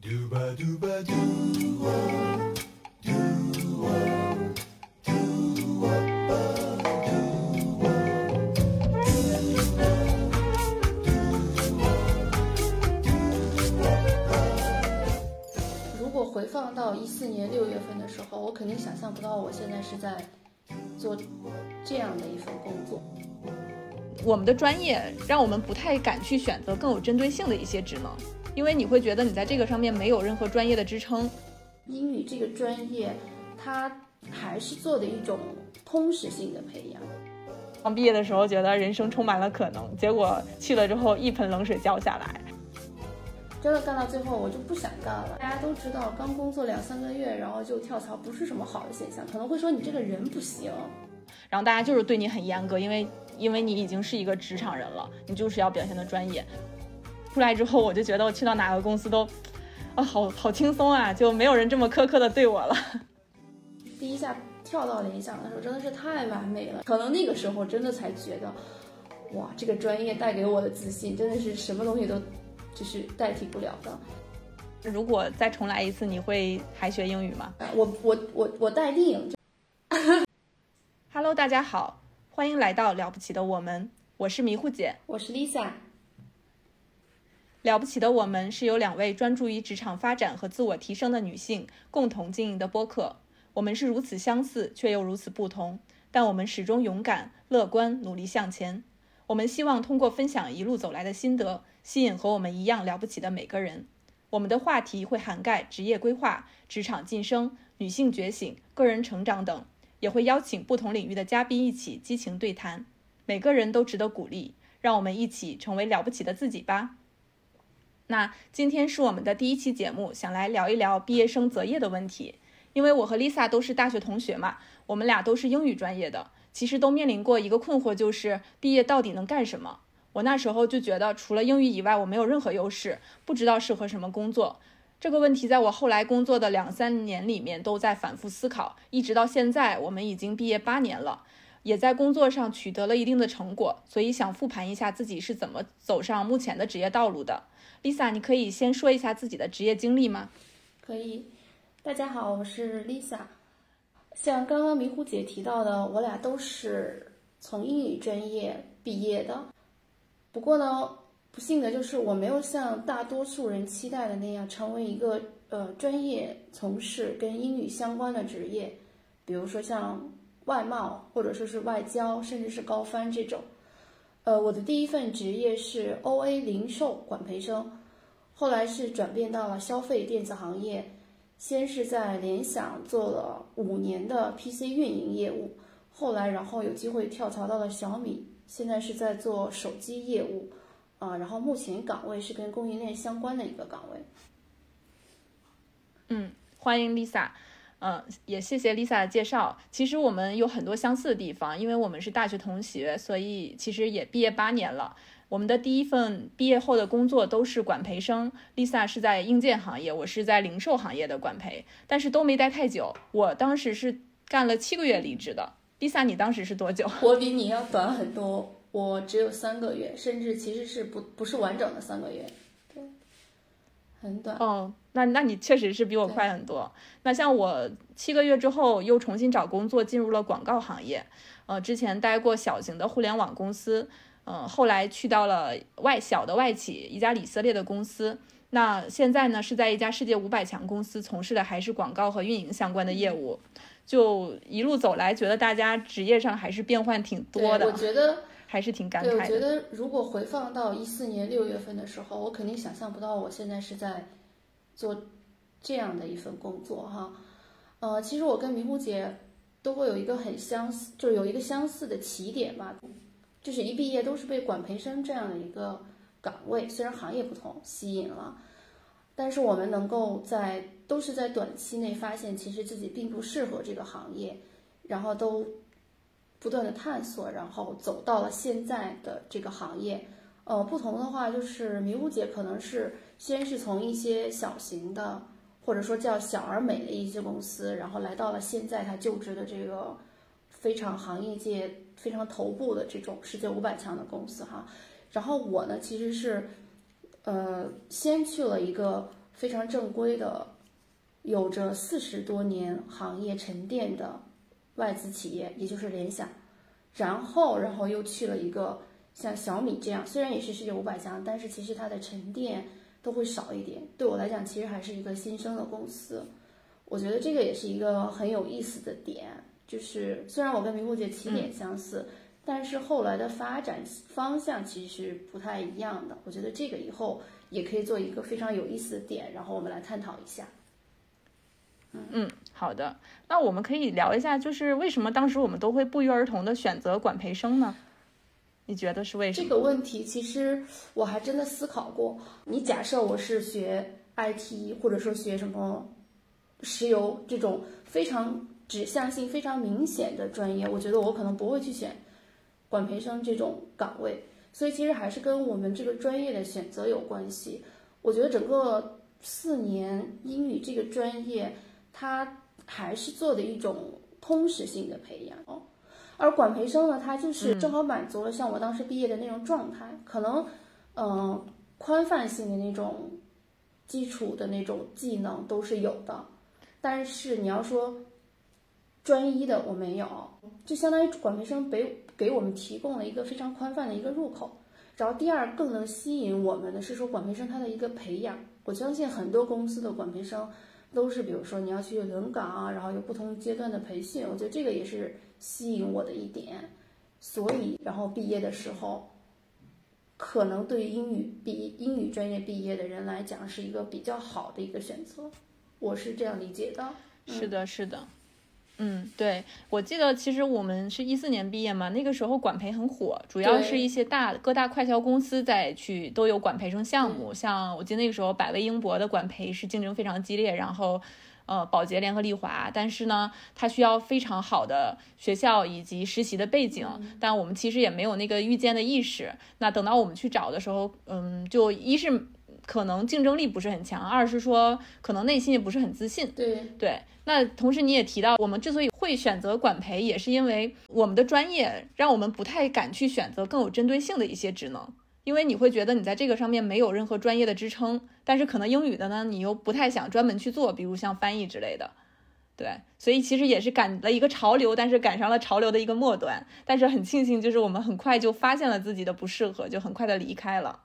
如果回放到一四年六月份的时候，我肯定想象不到我现在是在做这样的一份工作。我们的专业让我们不太敢去选择更有针对性的一些职能，因为你会觉得你在这个上面没有任何专业的支撑。英语这个专业，它还是做的一种通识性的培养。刚毕业的时候觉得人生充满了可能，结果去了之后一盆冷水浇下来。真的干到最后，我就不想干了。大家都知道，刚工作两三个月，然后就跳槽，不是什么好的现象，可能会说你这个人不行。然后大家就是对你很严格，因为因为你已经是一个职场人了，你就是要表现的专业。出来之后，我就觉得我去到哪个公司都，啊，好好轻松啊，就没有人这么苛刻的对我了。第一下跳到联想的时候，真的是太完美了。可能那个时候真的才觉得，哇，这个专业带给我的自信，真的是什么东西都就是代替不了的。如果再重来一次，你会还学英语吗？我我我我待定。Hello，大家好，欢迎来到了不起的我们，我是迷糊姐，我是 Lisa。了不起的我们是由两位专注于职场发展和自我提升的女性共同经营的播客。我们是如此相似，却又如此不同，但我们始终勇敢、乐观、努力向前。我们希望通过分享一路走来的心得，吸引和我们一样了不起的每个人。我们的话题会涵盖职业规划、职场晋升、女性觉醒、个人成长等。也会邀请不同领域的嘉宾一起激情对谈，每个人都值得鼓励，让我们一起成为了不起的自己吧。那今天是我们的第一期节目，想来聊一聊毕业生择业的问题。因为我和 Lisa 都是大学同学嘛，我们俩都是英语专业的，其实都面临过一个困惑，就是毕业到底能干什么？我那时候就觉得，除了英语以外，我没有任何优势，不知道适合什么工作。这个问题在我后来工作的两三年里面都在反复思考，一直到现在，我们已经毕业八年了，也在工作上取得了一定的成果，所以想复盘一下自己是怎么走上目前的职业道路的。Lisa，你可以先说一下自己的职业经历吗？可以。大家好，我是 Lisa。像刚刚迷糊姐提到的，我俩都是从英语专业毕业的，不过呢。不幸的就是我没有像大多数人期待的那样成为一个呃专业从事跟英语相关的职业，比如说像外贸或者说是外交，甚至是高翻这种。呃，我的第一份职业是 OA 零售管培生，后来是转变到了消费电子行业，先是在联想做了五年的 PC 运营业务，后来然后有机会跳槽到了小米，现在是在做手机业务。啊，然后目前岗位是跟供应链相关的一个岗位。嗯，欢迎 Lisa，嗯，也谢谢 Lisa 的介绍。其实我们有很多相似的地方，因为我们是大学同学，所以其实也毕业八年了。我们的第一份毕业后的工作都是管培生，Lisa 是在硬件行业，我是在零售行业的管培，但是都没待太久。我当时是干了七个月离职的。Lisa，你当时是多久？我比你要短很多。我只有三个月，甚至其实是不不是完整的三个月，很短。哦，那那你确实是比我快很多。那像我七个月之后又重新找工作，进入了广告行业。呃，之前待过小型的互联网公司，嗯、呃，后来去到了外小的外企，一家以色列的公司。那现在呢是在一家世界五百强公司，从事的还是广告和运营相关的业务。就一路走来，觉得大家职业上还是变换挺多的。我觉得。还是挺感慨的。对，我觉得如果回放到一四年六月份的时候，我肯定想象不到我现在是在做这样的一份工作哈。呃，其实我跟迷糊姐都会有一个很相似，就是有一个相似的起点吧，就是一毕业都是被管培生这样的一个岗位，虽然行业不同吸引了，但是我们能够在都是在短期内发现其实自己并不适合这个行业，然后都。不断的探索，然后走到了现在的这个行业。呃，不同的话就是迷糊姐可能是先是从一些小型的，或者说叫小而美的一些公司，然后来到了现在她就职的这个非常行业界非常头部的这种世界五百强的公司哈。然后我呢，其实是呃先去了一个非常正规的，有着四十多年行业沉淀的外资企业，也就是联想。然后，然后又去了一个像小米这样，虽然也是世界五百强，但是其实它的沉淀都会少一点。对我来讲，其实还是一个新生的公司。我觉得这个也是一个很有意思的点，就是虽然我跟明慧姐起点相似，但是后来的发展方向其实是不太一样的。我觉得这个以后也可以做一个非常有意思的点，然后我们来探讨一下。嗯，好的。那我们可以聊一下，就是为什么当时我们都会不约而同的选择管培生呢？你觉得是为什么？这个问题其实我还真的思考过。你假设我是学 IT，或者说学什么石油这种非常指向性非常明显的专业，我觉得我可能不会去选管培生这种岗位。所以其实还是跟我们这个专业的选择有关系。我觉得整个四年英语这个专业。它还是做的一种通识性的培养哦，而管培生呢，它就是正好满足了像我当时毕业的那种状态，可能嗯宽泛性的那种基础的那种技能都是有的，但是你要说专一的我没有，就相当于管培生给给我们提供了一个非常宽泛的一个入口。然后第二更能吸引我们的是说管培生他的一个培养，我相信很多公司的管培生。都是，比如说你要去轮岗啊，然后有不同阶段的培训，我觉得这个也是吸引我的一点。所以，然后毕业的时候，可能对于英语毕英语专业毕业的人来讲，是一个比较好的一个选择。我是这样理解的。是的，是的。嗯，对，我记得其实我们是一四年毕业嘛，那个时候管培很火，主要是一些大各大快销公司在去都有管培生项目，像我记得那个时候百威英博的管培是竞争非常激烈，然后呃宝洁联合利华，但是呢它需要非常好的学校以及实习的背景，但我们其实也没有那个预见的意识，那等到我们去找的时候，嗯，就一是。可能竞争力不是很强，二是说可能内心也不是很自信。对对，那同时你也提到，我们之所以会选择管培，也是因为我们的专业让我们不太敢去选择更有针对性的一些职能，因为你会觉得你在这个上面没有任何专业的支撑。但是可能英语的呢，你又不太想专门去做，比如像翻译之类的。对，所以其实也是赶了一个潮流，但是赶上了潮流的一个末端。但是很庆幸，就是我们很快就发现了自己的不适合，就很快的离开了。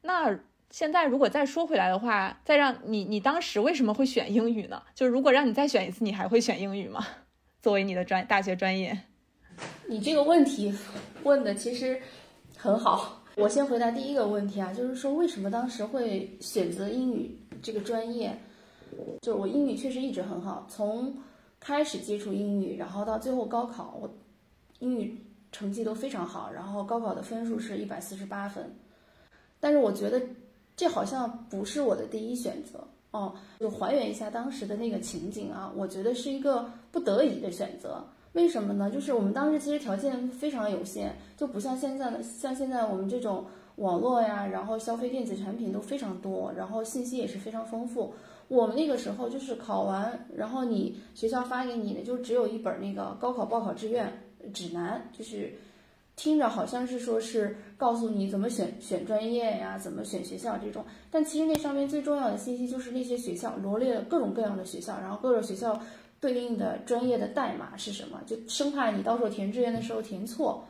那现在如果再说回来的话，再让你，你当时为什么会选英语呢？就是如果让你再选一次，你还会选英语吗？作为你的专大学专业，你这个问题问的其实很好。我先回答第一个问题啊，就是说为什么当时会选择英语这个专业？就是我英语确实一直很好，从开始接触英语，然后到最后高考，我英语成绩都非常好，然后高考的分数是一百四十八分。但是我觉得，这好像不是我的第一选择哦。就还原一下当时的那个情景啊，我觉得是一个不得已的选择。为什么呢？就是我们当时其实条件非常有限，就不像现在的，像现在我们这种网络呀，然后消费电子产品都非常多，然后信息也是非常丰富。我们那个时候就是考完，然后你学校发给你的就只有一本那个高考报考志愿指南，就是。听着好像是说是告诉你怎么选选专业呀，怎么选学校这种，但其实那上面最重要的信息就是那些学校罗列了各种各样的学校，然后各个学校对应的专业的代码是什么，就生怕你到时候填志愿的时候填错。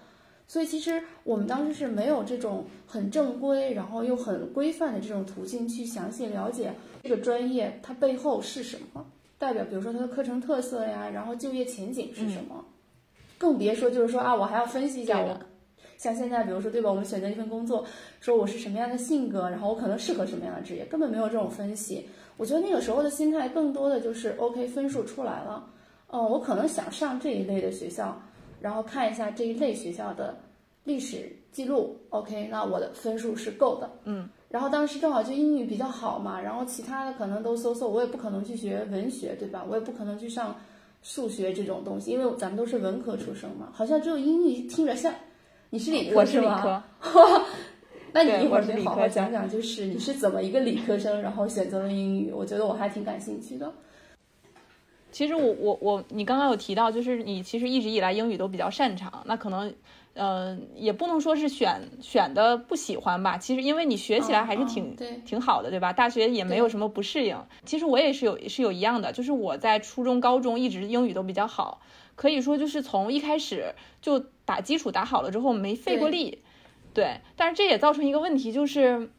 所以其实我们当时是没有这种很正规，然后又很规范的这种途径去详细了解这个专业它背后是什么，代表比如说它的课程特色呀，然后就业前景是什么。更别说就是说啊，我还要分析一下我，像现在比如说对吧，我们选择一份工作，说我是什么样的性格，然后我可能适合什么样的职业，根本没有这种分析。我觉得那个时候的心态更多的就是 OK，分数出来了，嗯，我可能想上这一类的学校，然后看一下这一类学校的历史记录，OK，那我的分数是够的，嗯，然后当时正好就英语比较好嘛，然后其他的可能都搜搜，我也不可能去学文学，对吧？我也不可能去上。数学这种东西，因为咱们都是文科出生嘛，好像只有英语听着像。你是理科是吗？那你一会儿得好好讲讲，就是你是怎么一个理科生，然后选择了英语？我觉得我还挺感兴趣的。其实我我我，你刚刚有提到，就是你其实一直以来英语都比较擅长，那可能，呃，也不能说是选选的不喜欢吧。其实因为你学起来还是挺挺好的，对吧？大学也没有什么不适应。其实我也是有是有一样的，就是我在初中、高中一直英语都比较好，可以说就是从一开始就打基础打好了之后没费过力，对。但是这也造成一个问题，就是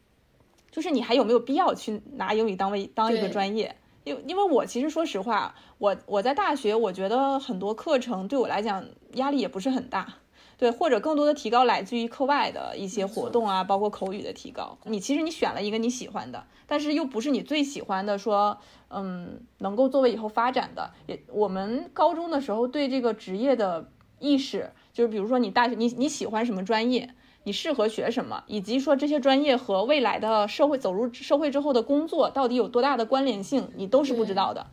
就是你还有没有必要去拿英语当为当一个专业？因因为我其实说实话，我我在大学，我觉得很多课程对我来讲压力也不是很大，对，或者更多的提高来自于课外的一些活动啊，包括口语的提高。你其实你选了一个你喜欢的，但是又不是你最喜欢的，说嗯能够作为以后发展的。也我们高中的时候对这个职业的意识，就是比如说你大学你你喜欢什么专业。你适合学什么，以及说这些专业和未来的社会走入社会之后的工作到底有多大的关联性，你都是不知道的。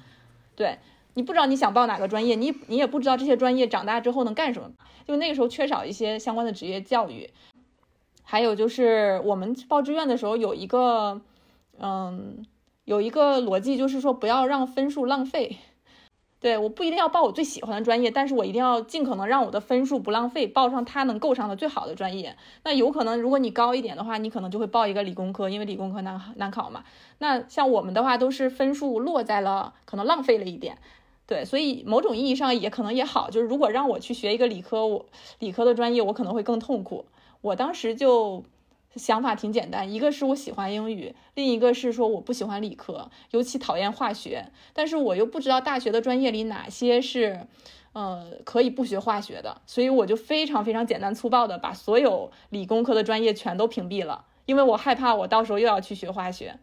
对你不知道你想报哪个专业，你你也不知道这些专业长大之后能干什么，就那个时候缺少一些相关的职业教育。还有就是我们报志愿的时候有一个，嗯，有一个逻辑就是说不要让分数浪费。对，我不一定要报我最喜欢的专业，但是我一定要尽可能让我的分数不浪费，报上他能够上的最好的专业。那有可能，如果你高一点的话，你可能就会报一个理工科，因为理工科难难考嘛。那像我们的话，都是分数落在了，可能浪费了一点。对，所以某种意义上也可能也好，就是如果让我去学一个理科，我理科的专业，我可能会更痛苦。我当时就。想法挺简单，一个是我喜欢英语，另一个是说我不喜欢理科，尤其讨厌化学。但是我又不知道大学的专业里哪些是，呃，可以不学化学的，所以我就非常非常简单粗暴的把所有理工科的专业全都屏蔽了，因为我害怕我到时候又要去学化学。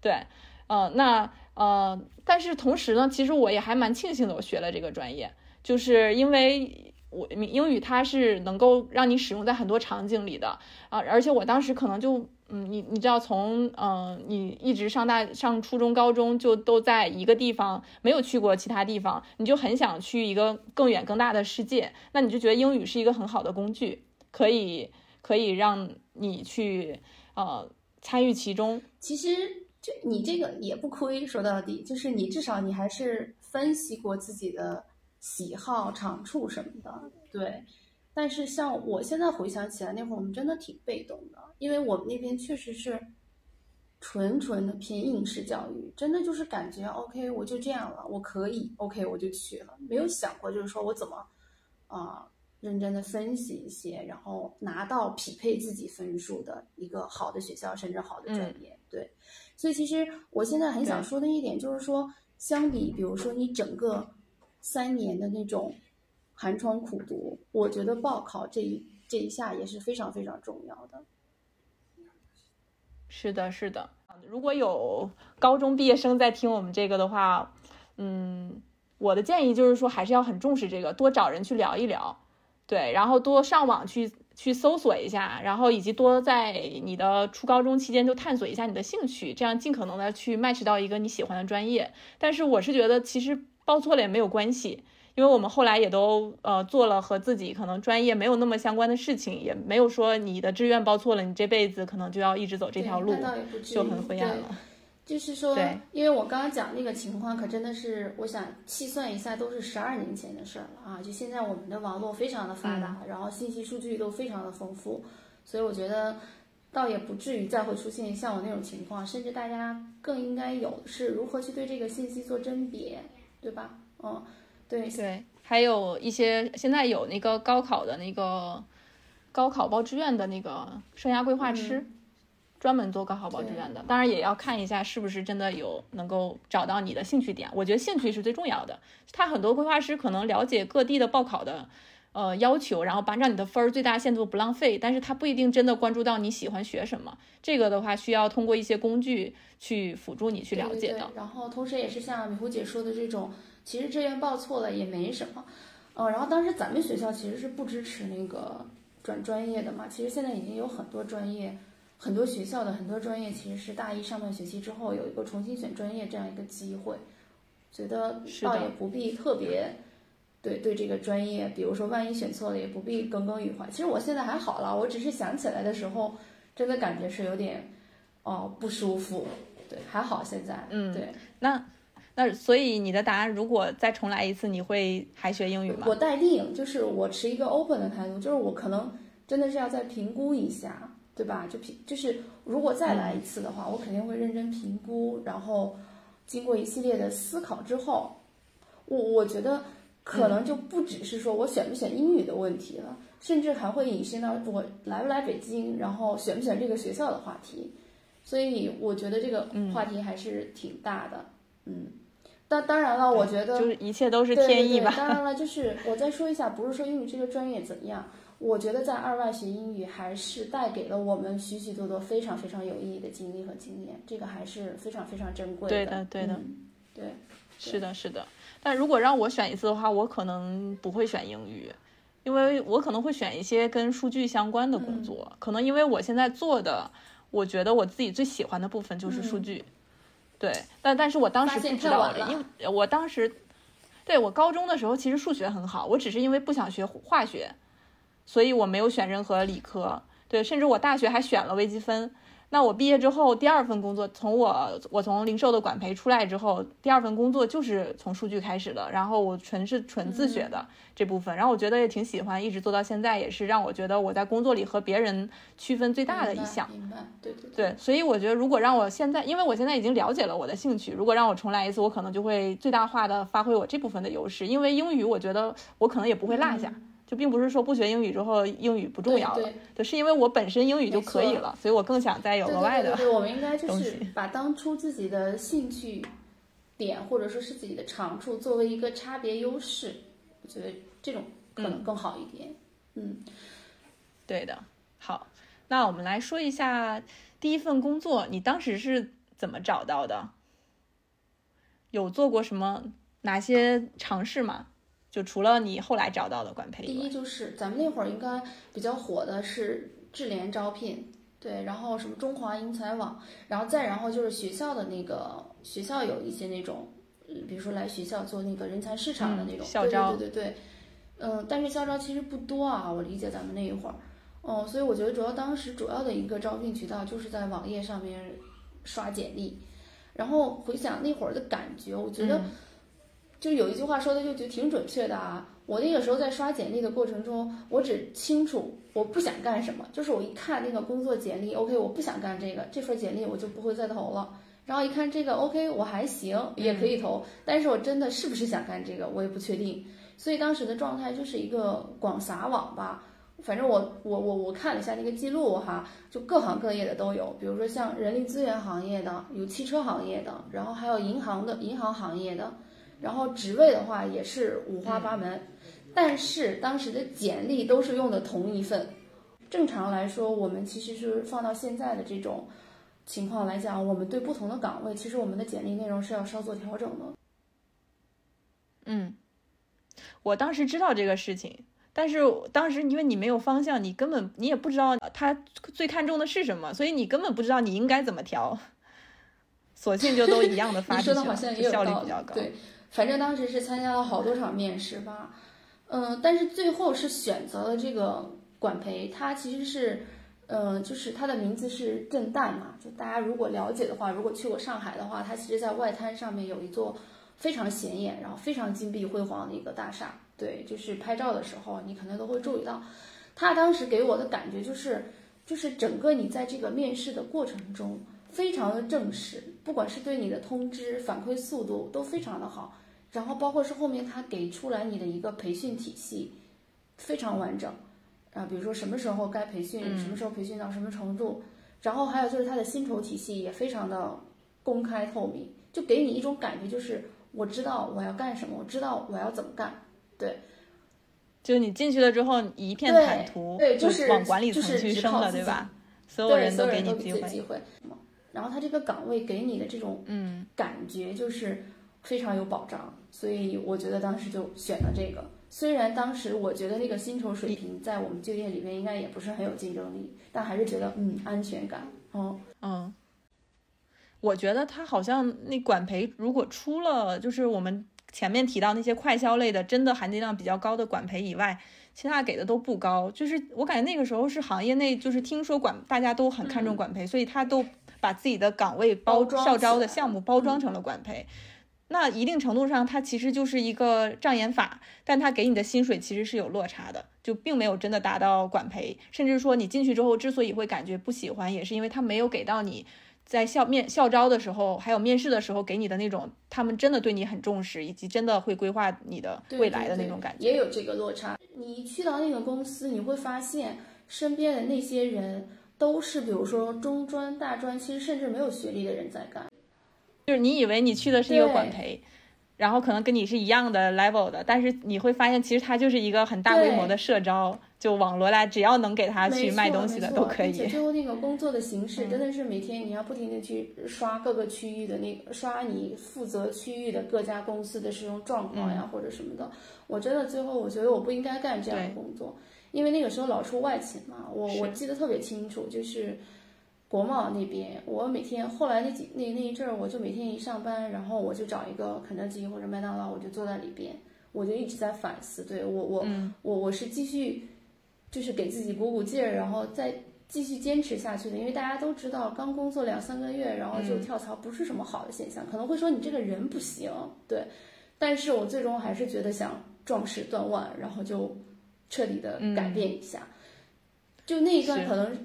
对，呃，那呃，但是同时呢，其实我也还蛮庆幸的，我学了这个专业，就是因为。我英语它是能够让你使用在很多场景里的啊，而且我当时可能就嗯，你你知道从嗯，你一直上大上初中高中就都在一个地方，没有去过其他地方，你就很想去一个更远更大的世界，那你就觉得英语是一个很好的工具，可以可以让你去呃参与其中。其实你这个也不亏，说到底就是你至少你还是分析过自己的。喜好、长处什么的，对。但是像我现在回想起来，那会儿我们真的挺被动的，因为我们那边确实是纯纯的偏应试教育，真的就是感觉 OK，我就这样了，我可以 OK，我就去了，没有想过就是说我怎么啊认真的分析一些，然后拿到匹配自己分数的一个好的学校，甚至好的专业。对。所以其实我现在很想说的一点就是说，相比比如说你整个。三年的那种寒窗苦读，我觉得报考这一这一下也是非常非常重要的。是的，是的。如果有高中毕业生在听我们这个的话，嗯，我的建议就是说，还是要很重视这个，多找人去聊一聊，对，然后多上网去去搜索一下，然后以及多在你的初高中期间就探索一下你的兴趣，这样尽可能的去 match 到一个你喜欢的专业。但是我是觉得，其实。报错了也没有关系，因为我们后来也都呃做了和自己可能专业没有那么相关的事情，也没有说你的志愿报错了，你这辈子可能就要一直走这条路，就很灰暗了。就是说，因为我刚刚讲那个情况，可真的是，我想细算一下，都是十二年前的事儿了啊！就现在我们的网络非常的发达，然后信息数据都非常的丰富，所以我觉得倒也不至于再会出现像我那种情况，甚至大家更应该有的是如何去对这个信息做甄别。对吧？嗯，对对，还有一些现在有那个高考的那个高考报志愿的那个生涯规划师，专门做高考报志愿的。当然也要看一下是不是真的有能够找到你的兴趣点。我觉得兴趣是最重要的。他很多规划师可能了解各地的报考的呃要求，然后把让你的分儿最大限度不浪费，但是他不一定真的关注到你喜欢学什么。这个的话需要通过一些工具。去辅助你去了解的，然后同时也是像米糊姐说的这种，其实志愿报错了也没什么，嗯，然后当时咱们学校其实是不支持那个转专业的嘛，其实现在已经有很多专业，很多学校的很多专业其实是大一上半学期之后有一个重新选专业这样一个机会，觉得倒也不必特别，对对这个专业，比如说万一选错了也不必耿耿于怀。其实我现在还好了，我只是想起来的时候，真的感觉是有点。哦，不舒服，对，还好现在，嗯，对，那那所以你的答案，如果再重来一次，你会还学英语吗？我待定，就是我持一个 open 的态度，就是我可能真的是要再评估一下，对吧？就评就是如果再来一次的话，我肯定会认真评估，然后经过一系列的思考之后，我我觉得可能就不只是说我选不选英语的问题了，甚至还会引申到我来不来北京，然后选不选这个学校的话题。所以我觉得这个话题还是挺大的，嗯。当当然了，我觉得就是一切都是天意吧。当然了，就是我再说一下，不是说英语这个专业怎么样，我觉得在二外学英语还是带给了我们许许多多非常非常有意义的经历和经验，这个还是非常非常珍贵的。对的，对的，对，是的，是的。但如果让我选一次的话，我可能不会选英语，因为我可能会选一些跟数据相关的工作。可能因为我现在做的，我觉得我自己最喜欢的部分就是数据。对，但但是我当时不知道，因为我当时，对我高中的时候其实数学很好，我只是因为不想学化学，所以我没有选任何理科。对，甚至我大学还选了微积分。那我毕业之后，第二份工作，从我我从零售的管培出来之后，第二份工作就是从数据开始的。然后我纯是纯自学的这部分，然后我觉得也挺喜欢，一直做到现在，也是让我觉得我在工作里和别人区分最大的一项。明白，对对对。所以我觉得，如果让我现在，因为我现在已经了解了我的兴趣，如果让我重来一次，我可能就会最大化的发挥我这部分的优势。因为英语，我觉得我可能也不会落下。就并不是说不学英语之后英语不重要了，对，是因为我本身英语就可以了，所以我更想再有额外的。对，我们应该就是把当初自己的兴趣点或者说是自己的长处作为一个差别优势，我觉得这种可能更好一点。嗯，对的。好，那我们来说一下第一份工作，你当时是怎么找到的？有做过什么哪些尝试吗？就除了你后来找到的管培，第一就是咱们那会儿应该比较火的是智联招聘，对，然后什么中华英才网，然后再然后就是学校的那个学校有一些那种，比如说来学校做那个人才市场的那种校招，对对对对，嗯，但是校招其实不多啊，我理解咱们那一会儿，哦，所以我觉得主要当时主要的一个招聘渠道就是在网页上面刷简历，然后回想那会儿的感觉，我觉得。就有一句话说的就觉得挺准确的啊！我那个时候在刷简历的过程中，我只清楚我不想干什么，就是我一看那个工作简历，OK，我不想干这个，这份简历我就不会再投了。然后一看这个，OK，我还行，也可以投，但是我真的是不是想干这个，我也不确定。所以当时的状态就是一个广撒网吧，反正我我我我看了一下那个记录哈，就各行各业的都有，比如说像人力资源行业的，有汽车行业的，然后还有银行的银行行业的。然后职位的话也是五花八门，但是当时的简历都是用的同一份。正常来说，我们其实是放到现在的这种情况来讲，我们对不同的岗位，其实我们的简历内容是要稍作调整的。嗯，我当时知道这个事情，但是当时因为你没有方向，你根本你也不知道他最看重的是什么，所以你根本不知道你应该怎么调，索性就都一样的发出去，效率比较高。对。反正当时是参加了好多场面试吧，嗯，但是最后是选择了这个管培，它其实是，嗯，就是它的名字是震旦嘛，就大家如果了解的话，如果去过上海的话，它其实在外滩上面有一座非常显眼，然后非常金碧辉煌的一个大厦，对，就是拍照的时候你可能都会注意到，它当时给我的感觉就是，就是整个你在这个面试的过程中非常的正式，不管是对你的通知反馈速度都非常的好。然后包括是后面他给出来你的一个培训体系，非常完整，啊，比如说什么时候该培训，什么时候培训到什么程度，然后还有就是他的薪酬体系也非常的公开透明，就给你一种感觉，就是我知道我要干什么，我知道我要怎么干，对，就是你进去了之后一片坦途，对，就是往管理层去升了，对吧？所有人都给你机会，然后他这个岗位给你的这种嗯感觉就是非常有保障。所以我觉得当时就选了这个，虽然当时我觉得那个薪酬水平在我们就业里面应该也不是很有竞争力，但还是觉得嗯安全感。哦嗯，我觉得他好像那管培如果出了就是我们前面提到那些快销类的，真的含金量比较高的管培以外，其他给的都不高。就是我感觉那个时候是行业内就是听说管大家都很看重管培，所以他都把自己的岗位包校招的项目包装成了管培。那一定程度上，它其实就是一个障眼法，但它给你的薪水其实是有落差的，就并没有真的达到管培，甚至说你进去之后之所以会感觉不喜欢，也是因为他没有给到你在校面校招的时候，还有面试的时候给你的那种，他们真的对你很重视，以及真的会规划你的未来的那种感觉，也有这个落差。你去到那个公司，你会发现身边的那些人都是，比如说中专、大专，其实甚至没有学历的人在干。就是你以为你去的是一个管培，然后可能跟你是一样的 level 的，但是你会发现其实它就是一个很大规模的社招，就网罗来，只要能给他去卖东西的都可以。最后那个工作的形式真的是每天你要不停的去刷各个区域的那个刷你负责区域的各家公司的使用状况呀或者什么的。我真的最后我觉得我不应该干这样的工作，因为那个时候老出外勤嘛，我我记得特别清楚，就是。国贸那边，我每天后来那几那那一阵儿，我就每天一上班，然后我就找一个肯德基或者麦当劳，我就坐在里边，我就一直在反思，对我我我我是继续就是给自己鼓鼓劲儿，然后再继续坚持下去的。因为大家都知道，刚工作两三个月，然后就跳槽不是什么好的现象，可能会说你这个人不行，对。但是我最终还是觉得想壮士断腕，然后就彻底的改变一下。就那一段可能。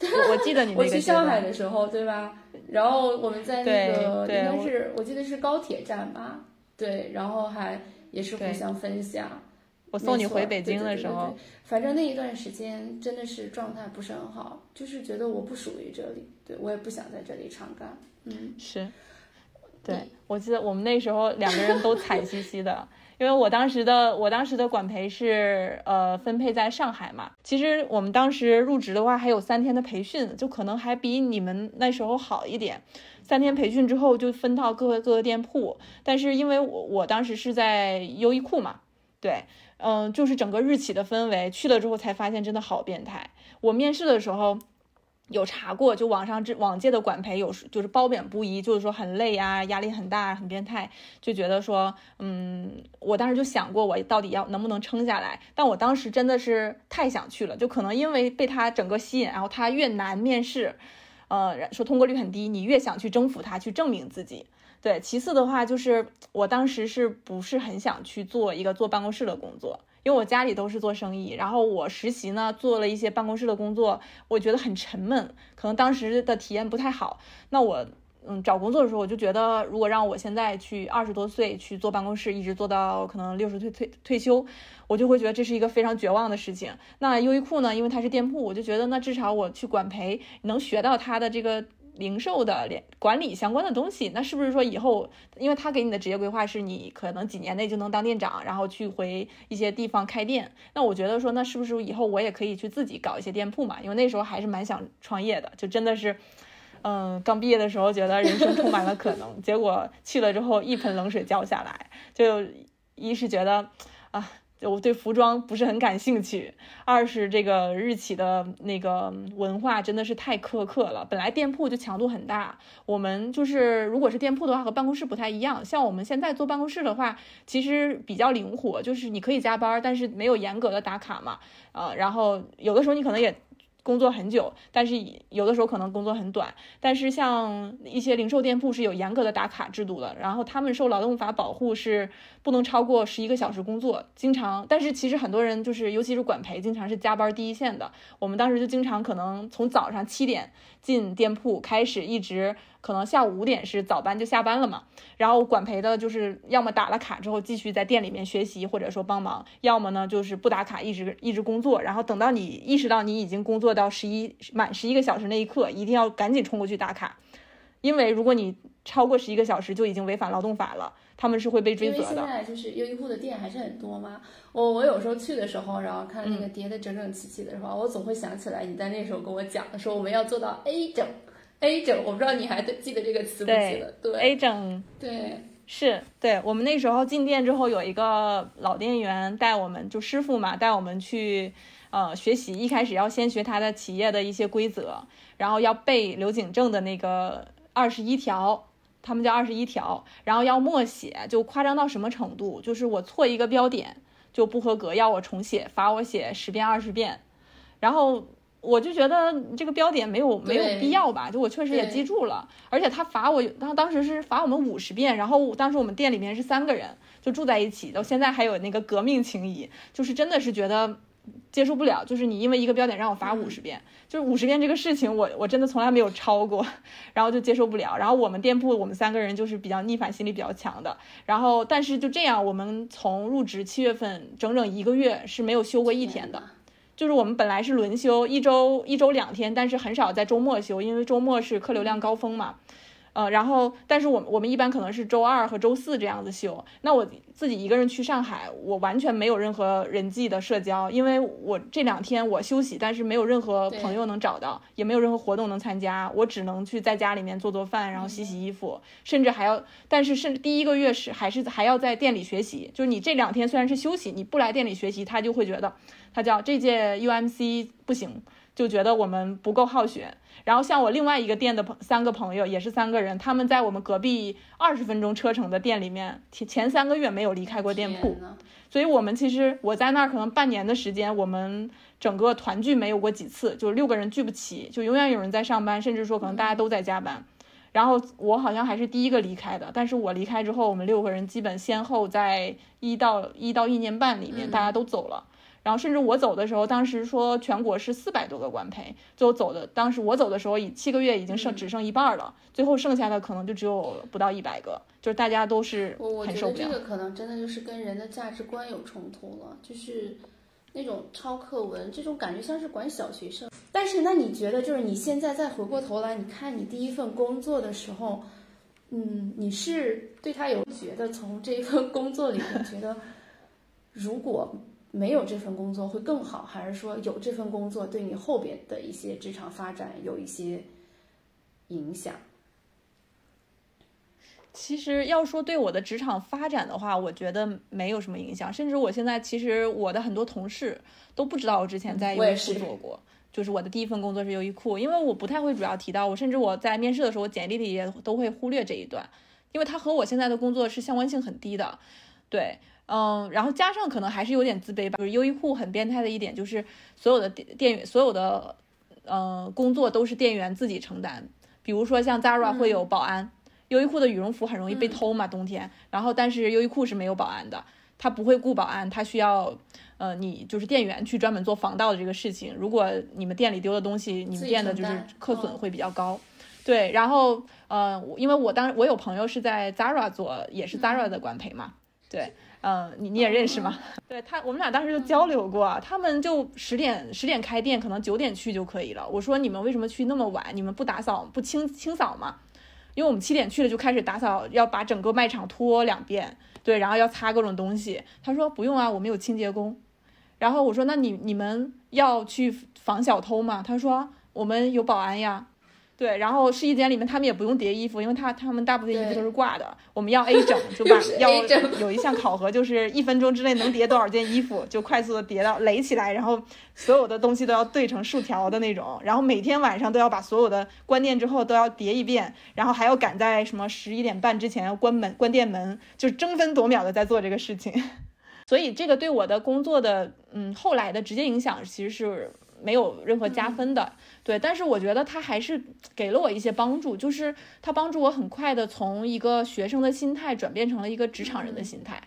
我记得你我去上海的时候，对吧？然后我们在那个应该是我记得是高铁站吧，对，然后还也是互相分享。我送你回北京的时候，反正那一段时间真的是状态不是很好，就是觉得我不属于这里，对我也不想在这里长干。嗯，是，对我记得我们那时候两个人都惨兮兮的。因为我当时的我当时的管培是呃分配在上海嘛，其实我们当时入职的话还有三天的培训，就可能还比你们那时候好一点。三天培训之后就分到各个各个店铺，但是因为我我当时是在优衣库嘛，对，嗯，就是整个日企的氛围，去了之后才发现真的好变态。我面试的时候。有查过，就网上这往届的管培有就是褒贬不一，就是说很累啊，压力很大，很变态，就觉得说，嗯，我当时就想过，我到底要能不能撑下来？但我当时真的是太想去了，就可能因为被他整个吸引，然后他越难面试，呃，说通过率很低，你越想去征服他，去证明自己。对，其次的话就是我当时是不是很想去做一个坐办公室的工作？因为我家里都是做生意，然后我实习呢做了一些办公室的工作，我觉得很沉闷，可能当时的体验不太好。那我嗯找工作的时候，我就觉得如果让我现在去二十多岁去坐办公室，一直做到可能六十岁退退休，我就会觉得这是一个非常绝望的事情。那优衣库呢，因为它是店铺，我就觉得那至少我去管培能学到它的这个。零售的连管理相关的东西，那是不是说以后，因为他给你的职业规划是你可能几年内就能当店长，然后去回一些地方开店？那我觉得说，那是不是以后我也可以去自己搞一些店铺嘛？因为那时候还是蛮想创业的，就真的是，嗯，刚毕业的时候觉得人生充满了可能，结果去了之后一盆冷水浇下来，就一是觉得啊。我对服装不是很感兴趣，二是这个日企的那个文化真的是太苛刻了。本来店铺就强度很大，我们就是如果是店铺的话和办公室不太一样。像我们现在坐办公室的话，其实比较灵活，就是你可以加班，但是没有严格的打卡嘛。呃，然后有的时候你可能也。工作很久，但是有的时候可能工作很短。但是像一些零售店铺是有严格的打卡制度的，然后他们受劳动法保护是不能超过十一个小时工作。经常，但是其实很多人就是，尤其是管培，经常是加班第一线的。我们当时就经常可能从早上七点进店铺开始，一直。可能下午五点是早班就下班了嘛，然后管培的就是要么打了卡之后继续在店里面学习或者说帮忙，要么呢就是不打卡一直一直工作，然后等到你意识到你已经工作到十一满十一个小时那一刻，一定要赶紧冲过去打卡，因为如果你超过十一个小时就已经违反劳动法了，他们是会被追责的。因为现在就是优衣库的店还是很多嘛，我我有时候去的时候，然后看那个叠的整整齐齐的时候，我总会想起来你在那时候跟我讲的说我们要做到 A 整。A 整，我不知道你还记得这个词不记得？对，A 整，对，是对。我们那时候进店之后，有一个老店员带我们，就师傅嘛，带我们去呃学习。一开始要先学他的企业的一些规则，然后要背刘景正的那个二十一条，他们叫二十一条，然后要默写，就夸张到什么程度？就是我错一个标点就不合格，要我重写，罚我写十遍二十遍，然后。我就觉得这个标点没有没有必要吧，就我确实也记住了，而且他罚我，他当时是罚我们五十遍，然后当时我们店里面是三个人，就住在一起，到现在还有那个革命情谊，就是真的是觉得接受不了，就是你因为一个标点让我罚五十遍，就是五十遍这个事情我我真的从来没有超过，然后就接受不了，然后我们店铺我们三个人就是比较逆反心理比较强的，然后但是就这样，我们从入职七月份整整一个月是没有休过一天的。呐，就是我们本来是轮休，一周一周两天，但是很少在周末休，因为周末是客流量高峰嘛。呃，然后，但是我们我们一般可能是周二和周四这样子休。那我自己一个人去上海，我完全没有任何人际的社交，因为我这两天我休息，但是没有任何朋友能找到，也没有任何活动能参加，我只能去在家里面做做饭，然后洗洗衣服，甚至还要，但是甚至第一个月是还是还要在店里学习，就是你这两天虽然是休息，你不来店里学习，他就会觉得。他叫这届 UMC 不行，就觉得我们不够好学。然后像我另外一个店的朋三个朋友，也是三个人，他们在我们隔壁二十分钟车程的店里面，前前三个月没有离开过店铺，所以我们其实我在那儿可能半年的时间，我们整个团聚没有过几次，就是六个人聚不齐，就永远有人在上班，甚至说可能大家都在加班。然后我好像还是第一个离开的，但是我离开之后，我们六个人基本先后在一到一到一年半里面，大家都走了。然后甚至我走的时候，当时说全国是四百多个官培，最后走的，当时我走的时候，已七个月已经剩只剩一半了，最后剩下的可能就只有不到一百个，就是大家都是我我觉得很受不了。这个可能真的就是跟人的价值观有冲突了，就是那种抄课文这种感觉像是管小学生。但是那你觉得就是你现在再回过头来，你看你第一份工作的时候，嗯，你是对他有觉得从这一份工作里面觉得如果没有这份工作会更好，还是说有这份工作对你后边的一些职场发展有一些影响？其实要说对我的职场发展的话，我觉得没有什么影响，甚至我现在其实我的很多同事都不知道我之前在优衣库做过。就是我的第一份工作是优衣库，因为我不太会主要提到，我甚至我在面试的时候，我简历里也都会忽略这一段，因为它和我现在的工作是相关性很低的。对，嗯，然后加上可能还是有点自卑吧。就是优衣库很变态的一点就是，所有的店店员，所有的呃工作都是店员自己承担。比如说像 Zara 会有保安，优衣库的羽绒服很容易被偷嘛，冬天。然后但是优衣库是没有保安的，他不会雇保安，他需要呃你就是店员去专门做防盗的这个事情。如果你们店里丢的东西，你们店的就是客损会比较高。对，然后呃，我因为我当我有朋友是在 Zara 做，也是 Zara 的管培嘛，对，嗯、你你也认识吗？对他，我们俩当时就交流过，他们就十点十点开店，可能九点去就可以了。我说你们为什么去那么晚？你们不打扫不清清扫吗？因为我们七点去了就开始打扫，要把整个卖场拖两遍，对，然后要擦各种东西。他说不用啊，我们有清洁工。然后我说那你你们要去防小偷吗？他说我们有保安呀。对，然后试衣间里面他们也不用叠衣服，因为他他们大部分衣服都是挂的。我们要 A 整，就把要有一项考核，就是一分钟之内能叠多少件衣服，就快速的叠到垒起来，然后所有的东西都要对成竖条的那种。然后每天晚上都要把所有的关店之后都要叠一遍，然后还要赶在什么十一点半之前要关门关店门，就是争分夺秒的在做这个事情。所以这个对我的工作的嗯后来的直接影响其实是没有任何加分的，对。但是我觉得他还是给了我一些帮助，就是他帮助我很快的从一个学生的心态转变成了一个职场人的心态。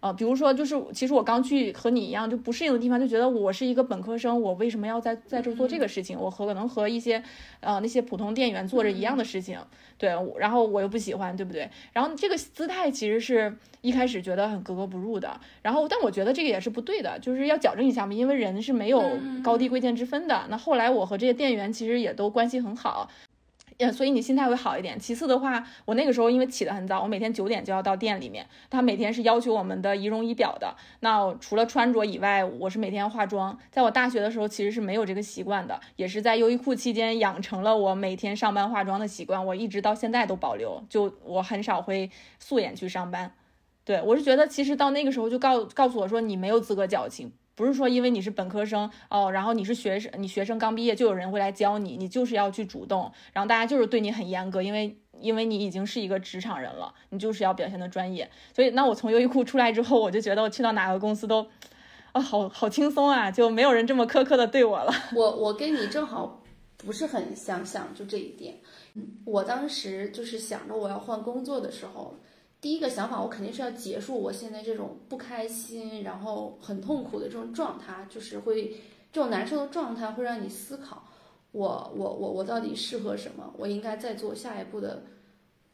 呃，比如说，就是其实我刚去和你一样就不适应的地方，就觉得我是一个本科生，我为什么要在在这做这个事情？我和可能和一些呃那些普通店员做着一样的事情，对，然后我又不喜欢，对不对？然后这个姿态其实是一开始觉得很格格不入的，然后但我觉得这个也是不对的，就是要矫正一下嘛，因为人是没有高低贵贱之分的。那后来我和这些店员其实也都关系很好。呃，所以你心态会好一点。其次的话，我那个时候因为起得很早，我每天九点就要到店里面。他每天是要求我们的仪容仪表的。那除了穿着以外，我是每天化妆。在我大学的时候，其实是没有这个习惯的，也是在优衣库期间养成了我每天上班化妆的习惯。我一直到现在都保留，就我很少会素颜去上班。对我是觉得，其实到那个时候就告告诉我说，你没有资格矫情。不是说因为你是本科生哦，然后你是学生，你学生刚毕业就有人会来教你，你就是要去主动，然后大家就是对你很严格，因为因为你已经是一个职场人了，你就是要表现的专业。所以那我从优衣库出来之后，我就觉得我去到哪个公司都，啊，好好轻松啊，就没有人这么苛刻的对我了。我我跟你正好不是很相像，就这一点。我当时就是想着我要换工作的时候，第一个想法我肯定是要结束我现在这种不开心，然后很痛苦的这种状态，就是会这种难受的状态会让你思考，我我我我到底适合什么，我应该再做下一步的。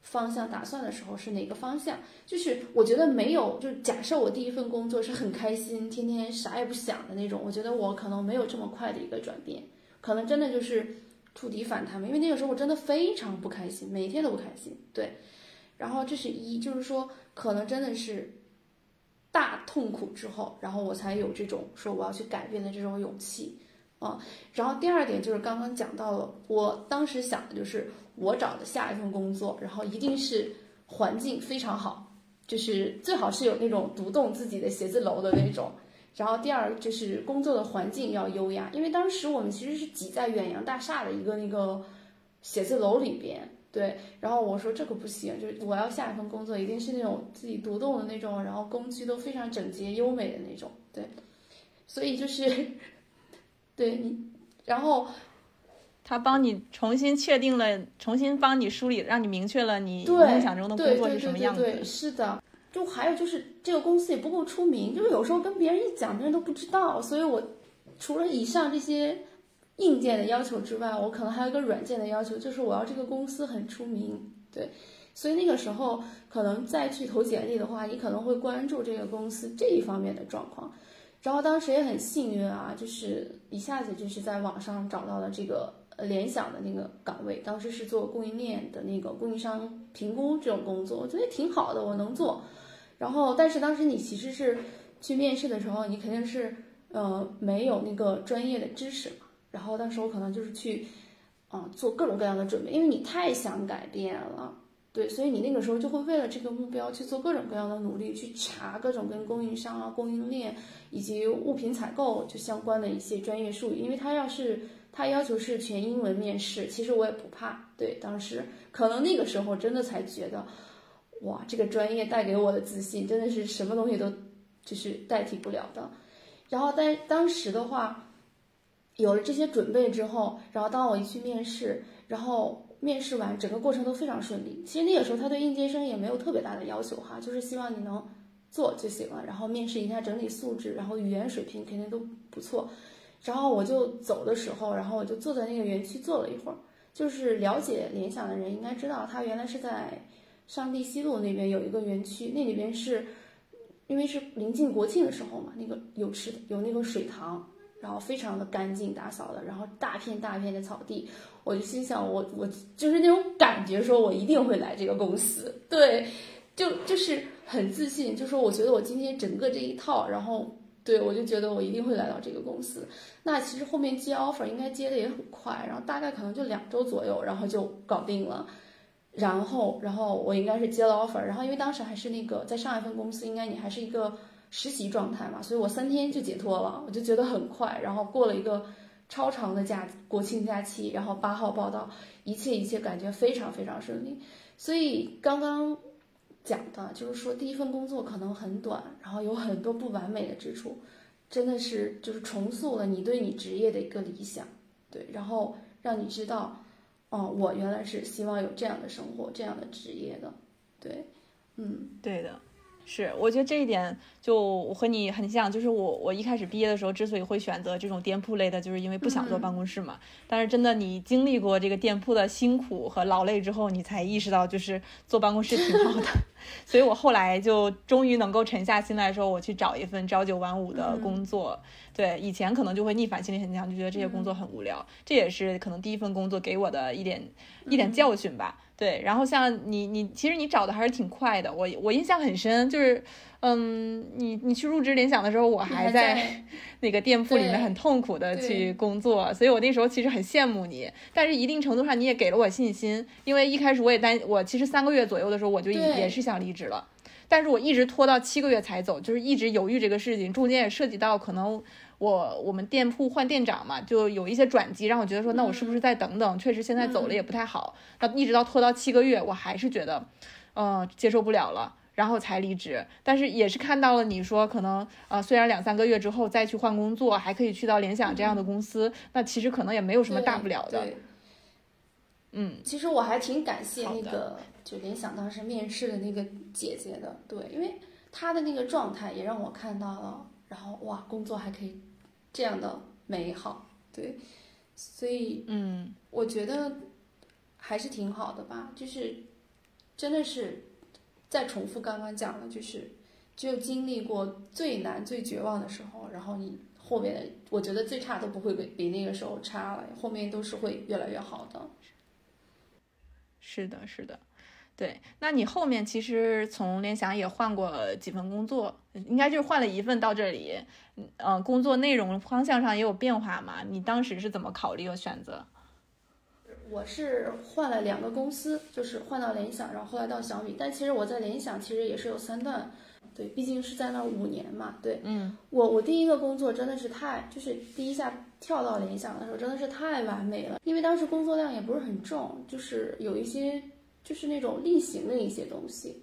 方向打算的时候是哪个方向？就是我觉得没有，就假设我第一份工作是很开心，天天啥也不想的那种，我觉得我可能没有这么快的一个转变，可能真的就是触底反弹嘛。因为那个时候我真的非常不开心，每天都不开心。对，然后这是一，就是说可能真的是大痛苦之后，然后我才有这种说我要去改变的这种勇气啊。然后第二点就是刚刚讲到了，我当时想的就是。我找的下一份工作，然后一定是环境非常好，就是最好是有那种独栋自己的写字楼的那种。然后第二就是工作的环境要优雅，因为当时我们其实是挤在远洋大厦的一个那个写字楼里边，对。然后我说这可不行，就是我要下一份工作一定是那种自己独栋的那种，然后工区都非常整洁优美的那种，对。所以就是，对你，然后。他帮你重新确定了，重新帮你梳理，让你明确了你梦想中的工作是什么样子。是的，就还有就是这个公司也不够出名，就是有时候跟别人一讲，别人都不知道。所以我除了以上这些硬件的要求之外，我可能还有一个软件的要求，就是我要这个公司很出名。对，所以那个时候可能再去投简历的话，你可能会关注这个公司这一方面的状况。然后当时也很幸运啊，就是一下子就是在网上找到了这个。联想的那个岗位，当时是做供应链的那个供应商评估这种工作，我觉得挺好的，我能做。然后，但是当时你其实是去面试的时候，你肯定是呃没有那个专业的知识。然后当时我可能就是去嗯做各种各样的准备，因为你太想改变了，对，所以你那个时候就会为了这个目标去做各种各样的努力，去查各种跟供应商啊、供应链以及物品采购就相关的一些专业术语，因为他要是。他要求是全英文面试，其实我也不怕。对，当时可能那个时候真的才觉得，哇，这个专业带给我的自信真的是什么东西都就是代替不了的。然后在当时的话，有了这些准备之后，然后当我一去面试，然后面试完整个过程都非常顺利。其实那个时候他对应届生也没有特别大的要求哈，就是希望你能做就行了。然后面试一下整体素质，然后语言水平肯定都不错。然后我就走的时候，然后我就坐在那个园区坐了一会儿。就是了解联想的人应该知道，它原来是在上地西路那边有一个园区，那里边是因为是临近国庆的时候嘛，那个有池有那个水塘，然后非常的干净打扫的，然后大片大片的草地，我就心想我我就是那种感觉，说我一定会来这个公司，对，就就是很自信，就说我觉得我今天整个这一套，然后。对，我就觉得我一定会来到这个公司。那其实后面接 offer 应该接的也很快，然后大概可能就两周左右，然后就搞定了。然后，然后我应该是接了 offer，然后因为当时还是那个在上一份公司，应该你还是一个实习状态嘛，所以我三天就解脱了，我就觉得很快。然后过了一个超长的假国庆假期，然后八号报道，一切一切感觉非常非常顺利。所以刚刚。讲的就是说，第一份工作可能很短，然后有很多不完美的之处，真的是就是重塑了你对你职业的一个理想，对，然后让你知道，哦，我原来是希望有这样的生活、这样的职业的，对，嗯，对的。是，我觉得这一点就我和你很像，就是我我一开始毕业的时候之所以会选择这种店铺类的，就是因为不想坐办公室嘛。但是真的你经历过这个店铺的辛苦和劳累之后，你才意识到就是坐办公室挺好的。所以我后来就终于能够沉下心来说，我去找一份朝九晚五的工作。对，以前可能就会逆反心理很强，就觉得这些工作很无聊。这也是可能第一份工作给我的一点一点教训吧。对，然后像你，你其实你找的还是挺快的。我我印象很深，就是，嗯，你你去入职联想的时候，我还在 那个店铺里面很痛苦的去工作，所以我那时候其实很羡慕你。但是一定程度上你也给了我信心，因为一开始我也担，我其实三个月左右的时候我就也是想离职了，但是我一直拖到七个月才走，就是一直犹豫这个事情，中间也涉及到可能。我我们店铺换店长嘛，就有一些转机，让我觉得说，那我是不是再等等？确实现在走了也不太好。那一直到拖到七个月，我还是觉得，嗯，接受不了了。然后才离职。但是也是看到了你说可能呃，虽然两三个月之后再去换工作，还可以去到联想这样的公司，那其实可能也没有什么大不了的。对，嗯，其实我还挺感谢那个就联想当时面试的那个姐姐的，对，因为她的那个状态也让我看到了，然后哇，工作还可以这样的美好，对，所以嗯，我觉得还是挺好的吧，就是真的是再重复刚刚讲的，就是只有经历过最难、最绝望的时候，然后你后面的，我觉得最差都不会比比那个时候差了，后面都是会越来越好的。是的，是的。对，那你后面其实从联想也换过几份工作，应该就是换了一份到这里，嗯、呃，工作内容方向上也有变化嘛？你当时是怎么考虑和选择？我是换了两个公司，就是换到联想，然后后来到小米。但其实我在联想其实也是有三段，对，毕竟是在那五年嘛。对嗯我，我第一个工作真的是太，就是第一下跳到联想的时候真的是太完美了，因为当时工作量也不是很重，就是有一些就是那种例行的一些东西。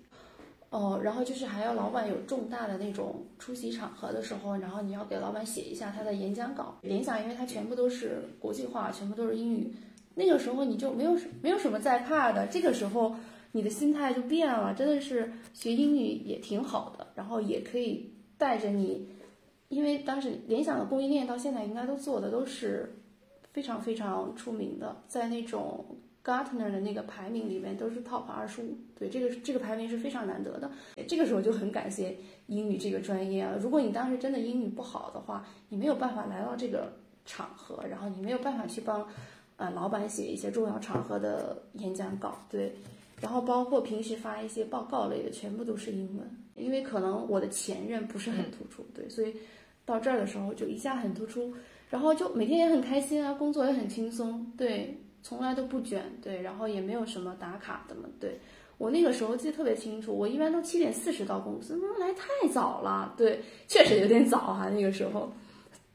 哦，然后就是还要老板有重大的那种出席场合的时候，然后你要给老板写一下他的演讲稿。联想因为它全部都是国际化，全部都是英语，那个时候你就没有什没有什么在怕的，这个时候你的心态就变了，真的是学英语也挺好的，然后也可以带着你，因为当时联想的供应链到现在应该都做的都是非常非常出名的，在那种 Gartner 的那个排名里面都是 Top 二十五，对这个这个排名是非常难得的。这个时候就很感谢英语这个专业啊，如果你当时真的英语不好的话，你没有办法来到这个场合，然后你没有办法去帮。呃，老板写一些重要场合的演讲稿，对，然后包括平时发一些报告类的，全部都是英文，因为可能我的前任不是很突出，对，所以到这儿的时候就一下很突出，然后就每天也很开心啊，工作也很轻松，对，从来都不卷，对，然后也没有什么打卡的嘛，对我那个时候记得特别清楚，我一般都七点四十到公司，那来太早了，对，确实有点早哈、那个时候。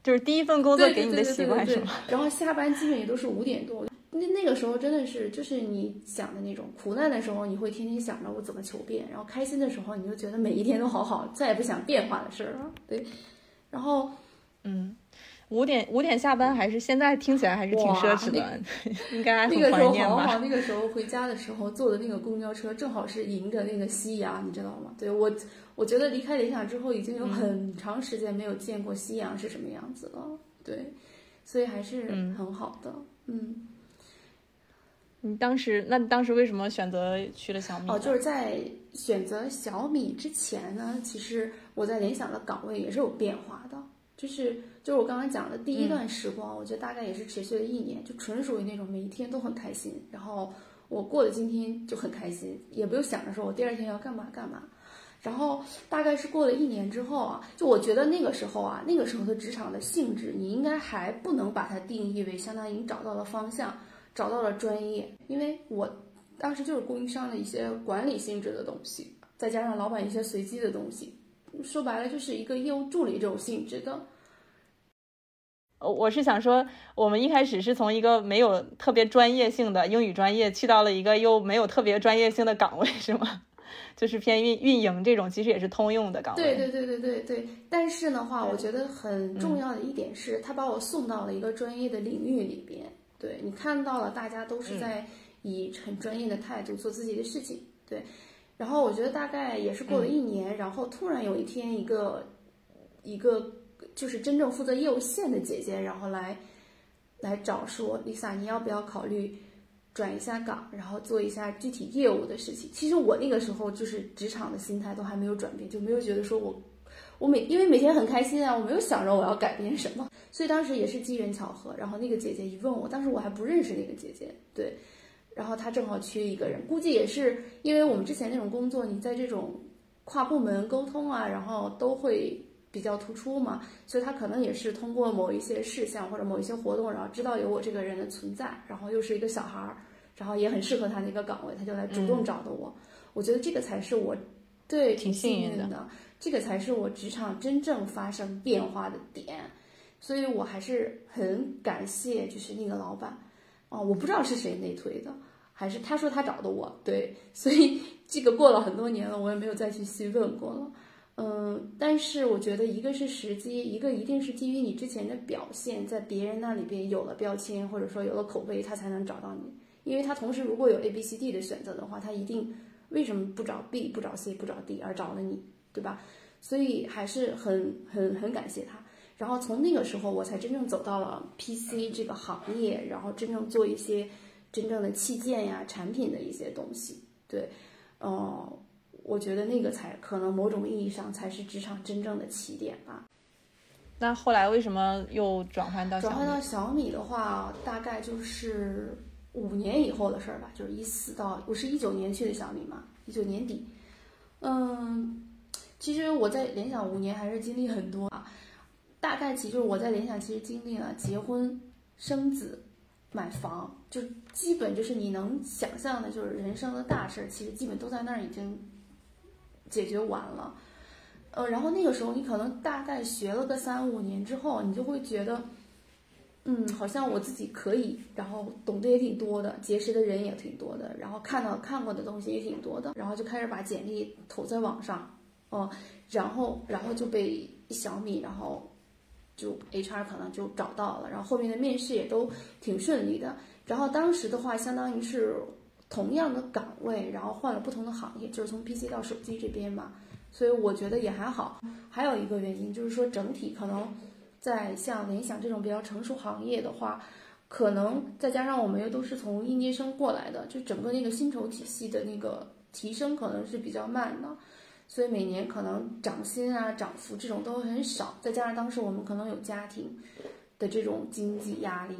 就是第一份工作给你的习惯是吗？然后下班基本也都是五点多，那那个时候真的是就是你想的那种苦难的时候，你会天天想着我怎么求变，然后开心的时候，你就觉得每一天都好好，再也不想变化的事儿了。对，然后嗯，五点五点下班还是现在听起来还是挺奢侈的，应该那个时？候好好，那个时候回家的时候坐的那个公交车正好是迎着那个夕阳，你知道吗？对我，我觉得离开联想之后，已经有很长时间没有见过夕阳是什么样子了。对，所以还是很好的。嗯，你当时，那你当时为什么选择去了小米？哦，就是在选择小米之前呢，其实我在联想的岗位也是有变化的，就是就是我刚刚讲的第一段时光，我觉得大概也是持续了一年，就纯属于那种每一天都很开心，然后我过了今天就很开心，也不用想着说我第二天要干嘛干嘛。然后大概是过了一年之后啊，就我觉得那个时候啊，那个时候的职场的性质，你应该还不能把它定义为相当于你找到了方向，找到了专业，因为我当时就是供应商的一些管理性质的东西，再加上老板一些随机的东西，说白了就是一个业务助理这种性质的。呃我是想说，我们一开始是从一个没有特别专业性的英语专业，去到了一个又没有特别专业性的岗位，是吗？就是偏运运营这种，其实也是通用的岗位。对对对对对对，但是的话，我觉得很重要的一点是，他把我送到了一个专业的领域里边。对你看到了，大家都是在以很专业的态度做自己的事情。对，然后我觉得大概也是过了一年，然后突然有一天，一个一个就是真正负责业务线的姐姐，然后来来找说，Lisa，你要不要考虑？转一下岗，然后做一下具体业务的事情。其实我那个时候就是职场的心态都还没有转变，就没有觉得说我，我每因为每天很开心啊，我没有想着我要改变什么，所以当时也是机缘巧合。然后那个姐姐一问我，当时我还不认识那个姐姐，对，然后他正好缺一个人，估计也是因为我们之前那种工作，你在这种跨部门沟通啊，然后都会。比较突出嘛，所以他可能也是通过某一些事项或者某一些活动，然后知道有我这个人的存在，然后又是一个小孩儿，然后也很适合他那个岗位，他就来主动找的我。我觉得这个才是我对挺幸运的，这个才是我职场真正发生变化的点，所以我还是很感谢，就是那个老板啊，我不知道是谁内推的。还是他说他找的我，对，所以 这个过了很多年了，我也没有再去细问过了。嗯，但是我觉得一个是时机，一个一定是基于你之前的表现，在别人那里边有了标签，或者说有了口碑，他才能找到你。因为他同时如果有 A、B、C、D 的选择的话，他一定为什么不找 B、不找 C、不找 D 而找了你，对吧？所以还是很很很感谢他。然后从那个时候，我才真正走到了 PC 这个行业，然后真正做一些真正的器件呀、产品的一些东西。对，嗯。我觉得那个才可能某种意义上才是职场真正的起点吧。那后来为什么又转换到转换到小米的话，大概就是五年以后的事儿吧，就是一四到我是一九年去的小米嘛，一九年底。嗯，其实我在联想五年还是经历很多啊。大概其实就是我在联想其实经历了结婚、生子、买房，就基本就是你能想象的，就是人生的大事儿，其实基本都在那儿已经。解决完了，呃，然后那个时候你可能大概学了个三五年之后，你就会觉得，嗯，好像我自己可以，然后懂得也挺多的，结识的人也挺多的，然后看到看过的东西也挺多的，然后就开始把简历投在网上，哦，然后然后就被小米，然后就 HR 可能就找到了，然后后面的面试也都挺顺利的，然后当时的话相当于是。同样的岗位，然后换了不同的行业，就是从 PC 到手机这边嘛，所以我觉得也还好。还有一个原因就是说，整体可能在像联想这种比较成熟行业的话，可能再加上我们又都是从应届生过来的，就整个那个薪酬体系的那个提升可能是比较慢的，所以每年可能涨薪啊、涨幅这种都很少。再加上当时我们可能有家庭的这种经济压力，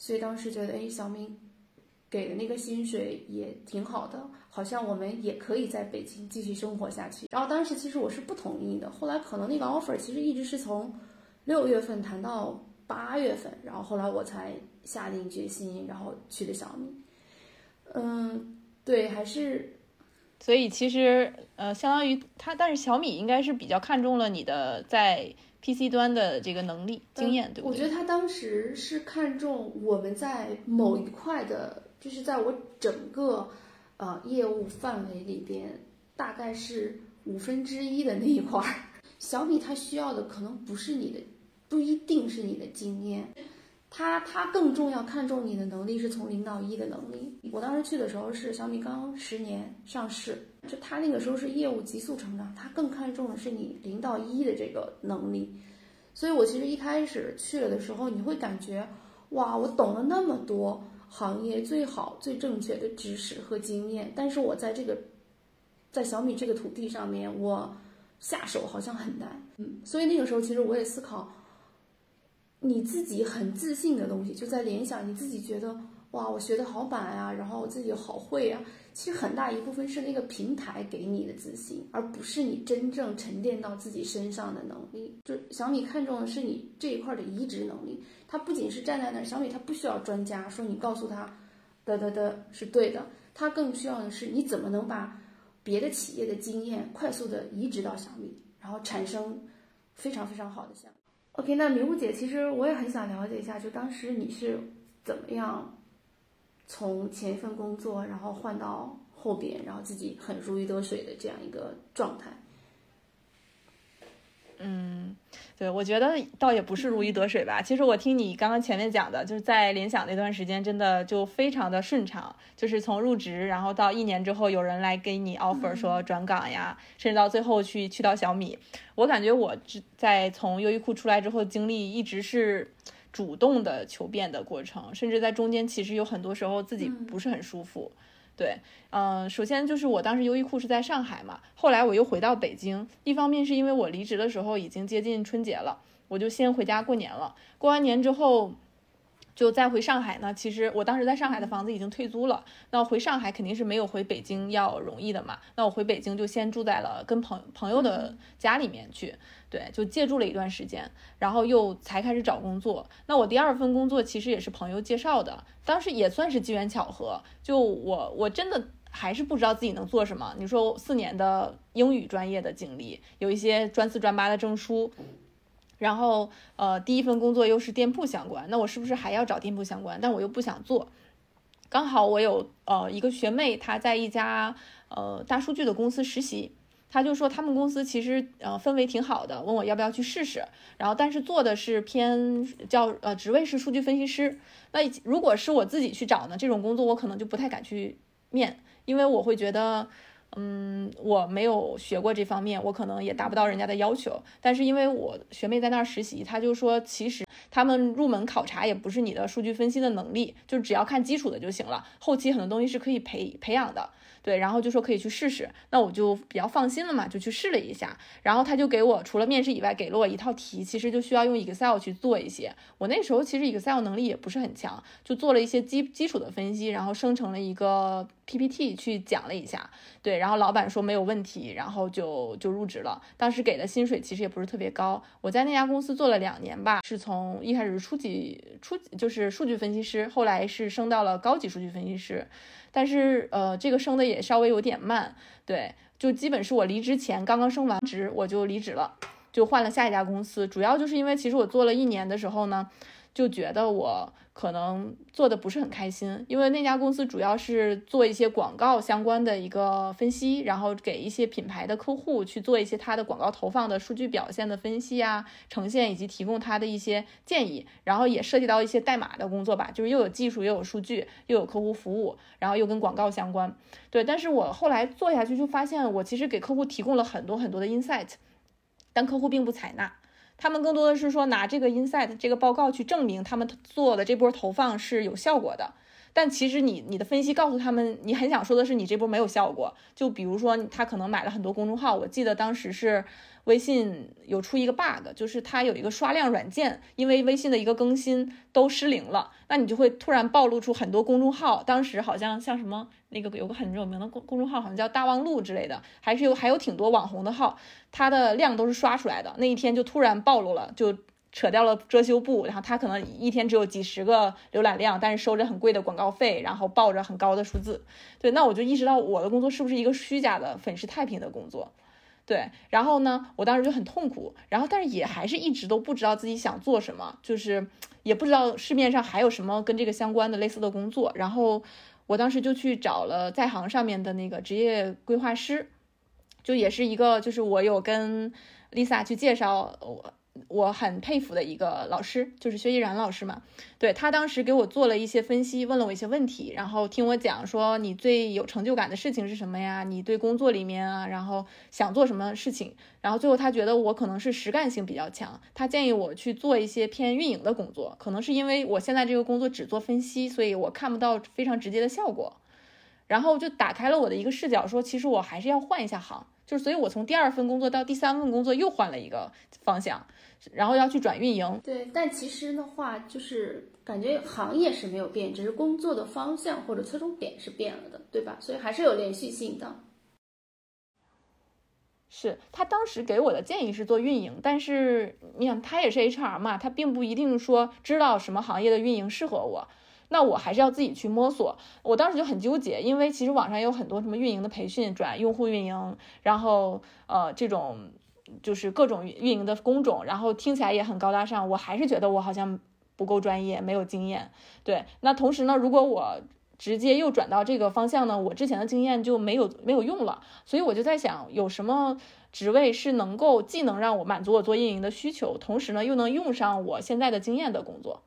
所以当时觉得，哎，小明。给的那个薪水也挺好的，好像我们也可以在北京继续生活下去。然后当时其实我是不同意的，后来可能那个 offer 其实一直是从六月份谈到八月份，然后后来我才下定决心，然后去的小米。嗯，对，还是，所以其实呃，相当于他，但是小米应该是比较看重了你的在 PC 端的这个能力经验，对不对？我觉得他当时是看中我们在某一块的。就是在我整个，呃，业务范围里边，大概是五分之一的那一块。小米它需要的可能不是你的，不一定是你的经验，他他更重要看重你的能力是从零到一的能力。我当时去的时候是小米刚十年上市，就他那个时候是业务急速成长，他更看重的是你零到一的这个能力。所以我其实一开始去了的时候，你会感觉，哇，我懂了那么多。行业最好、最正确的知识和经验，但是我在这个，在小米这个土地上面，我下手好像很难。嗯，所以那个时候其实我也思考，你自己很自信的东西，就在联想，你自己觉得。哇，我学的好板呀，然后我自己好会呀。其实很大一部分是那个平台给你的自信，而不是你真正沉淀到自己身上的能力。就小米看重的是你这一块的移植能力。它不仅是站在那儿，小米它不需要专家说你告诉他，的的的是对的。它更需要的是你怎么能把别的企业的经验快速的移植到小米，然后产生非常非常好的项目。OK，那明悟姐，其实我也很想了解一下，就当时你是怎么样？从前一份工作，然后换到后边，然后自己很如鱼得水的这样一个状态。嗯，对，我觉得倒也不是如鱼得水吧。其实我听你刚刚前面讲的，就是在联想那段时间，真的就非常的顺畅。就是从入职，然后到一年之后，有人来给你 offer 说转岗呀，甚至到最后去去到小米。我感觉我在从优衣库出来之后，经历一直是。主动的求变的过程，甚至在中间其实有很多时候自己不是很舒服。对，嗯，首先就是我当时优衣库是在上海嘛，后来我又回到北京。一方面是因为我离职的时候已经接近春节了，我就先回家过年了。过完年之后。就再回上海呢？其实我当时在上海的房子已经退租了，那回上海肯定是没有回北京要容易的嘛。那我回北京就先住在了跟朋朋友的家里面去，对，就借住了一段时间，然后又才开始找工作。那我第二份工作其实也是朋友介绍的，当时也算是机缘巧合。就我我真的还是不知道自己能做什么。你说四年的英语专业的经历，有一些专四专八的证书。然后，呃，第一份工作又是店铺相关，那我是不是还要找店铺相关？但我又不想做。刚好我有呃一个学妹，她在一家呃大数据的公司实习。她就说他们公司其实呃氛围挺好的，问我要不要去试试。然后但是做的是偏叫呃职位是数据分析师。那如果是我自己去找呢，这种工作我可能就不太敢去面，因为我会觉得。嗯，我没有学过这方面，我可能也达不到人家的要求。但是因为我学妹在那儿实习，她就说，其实他们入门考察也不是你的数据分析的能力，就只要看基础的就行了，后期很多东西是可以培培养的。对，然后就说可以去试试，那我就比较放心了嘛，就去试了一下。然后他就给我除了面试以外，给了我一套题，其实就需要用 Excel 去做一些。我那时候其实 Excel 能力也不是很强，就做了一些基基础的分析，然后生成了一个 PPT 去讲了一下。对，然后老板说没有问题，然后就就入职了。当时给的薪水其实也不是特别高，我在那家公司做了两年吧，是从一开始初级初就是数据分析师，后来是升到了高级数据分析师。但是，呃，这个升的也稍微有点慢，对，就基本是我离职前刚刚升完职，我就离职了，就换了下一家公司。主要就是因为其实我做了一年的时候呢，就觉得我。可能做的不是很开心，因为那家公司主要是做一些广告相关的一个分析，然后给一些品牌的客户去做一些他的广告投放的数据表现的分析啊、呈现以及提供他的一些建议，然后也涉及到一些代码的工作吧，就是又有技术又有数据又有客户服务，然后又跟广告相关。对，但是我后来做下去就发现，我其实给客户提供了很多很多的 insight，但客户并不采纳。他们更多的是说拿这个 insight 这个报告去证明他们做的这波投放是有效果的，但其实你你的分析告诉他们，你很想说的是你这波没有效果。就比如说他可能买了很多公众号，我记得当时是。微信有出一个 bug，就是它有一个刷量软件，因为微信的一个更新都失灵了，那你就会突然暴露出很多公众号。当时好像像什么那个有个很有名的公公众号，好像叫大望路之类的，还是有还有挺多网红的号，它的量都是刷出来的。那一天就突然暴露了，就扯掉了遮羞布，然后他可能一天只有几十个浏览量，但是收着很贵的广告费，然后报着很高的数字。对，那我就意识到我的工作是不是一个虚假的粉饰太平的工作。对，然后呢，我当时就很痛苦，然后但是也还是一直都不知道自己想做什么，就是也不知道市面上还有什么跟这个相关的类似的工作，然后我当时就去找了在行上面的那个职业规划师，就也是一个，就是我有跟 Lisa 去介绍我。我很佩服的一个老师，就是薛逸然老师嘛。对他当时给我做了一些分析，问了我一些问题，然后听我讲说你最有成就感的事情是什么呀？你对工作里面啊，然后想做什么事情？然后最后他觉得我可能是实干性比较强，他建议我去做一些偏运营的工作。可能是因为我现在这个工作只做分析，所以我看不到非常直接的效果。然后就打开了我的一个视角，说其实我还是要换一下行。就是所以我从第二份工作到第三份工作又换了一个方向。然后要去转运营，对，但其实的话，就是感觉行业是没有变，只是工作的方向或者侧重点是变了的，对吧？所以还是有连续性的。是他当时给我的建议是做运营，但是你想，他也是 HR 嘛，他并不一定说知道什么行业的运营适合我，那我还是要自己去摸索。我当时就很纠结，因为其实网上有很多什么运营的培训，转用户运营，然后呃这种。就是各种运营的工种，然后听起来也很高大上，我还是觉得我好像不够专业，没有经验。对，那同时呢，如果我直接又转到这个方向呢，我之前的经验就没有没有用了。所以我就在想，有什么职位是能够既能让我满足我做运营的需求，同时呢又能用上我现在的经验的工作？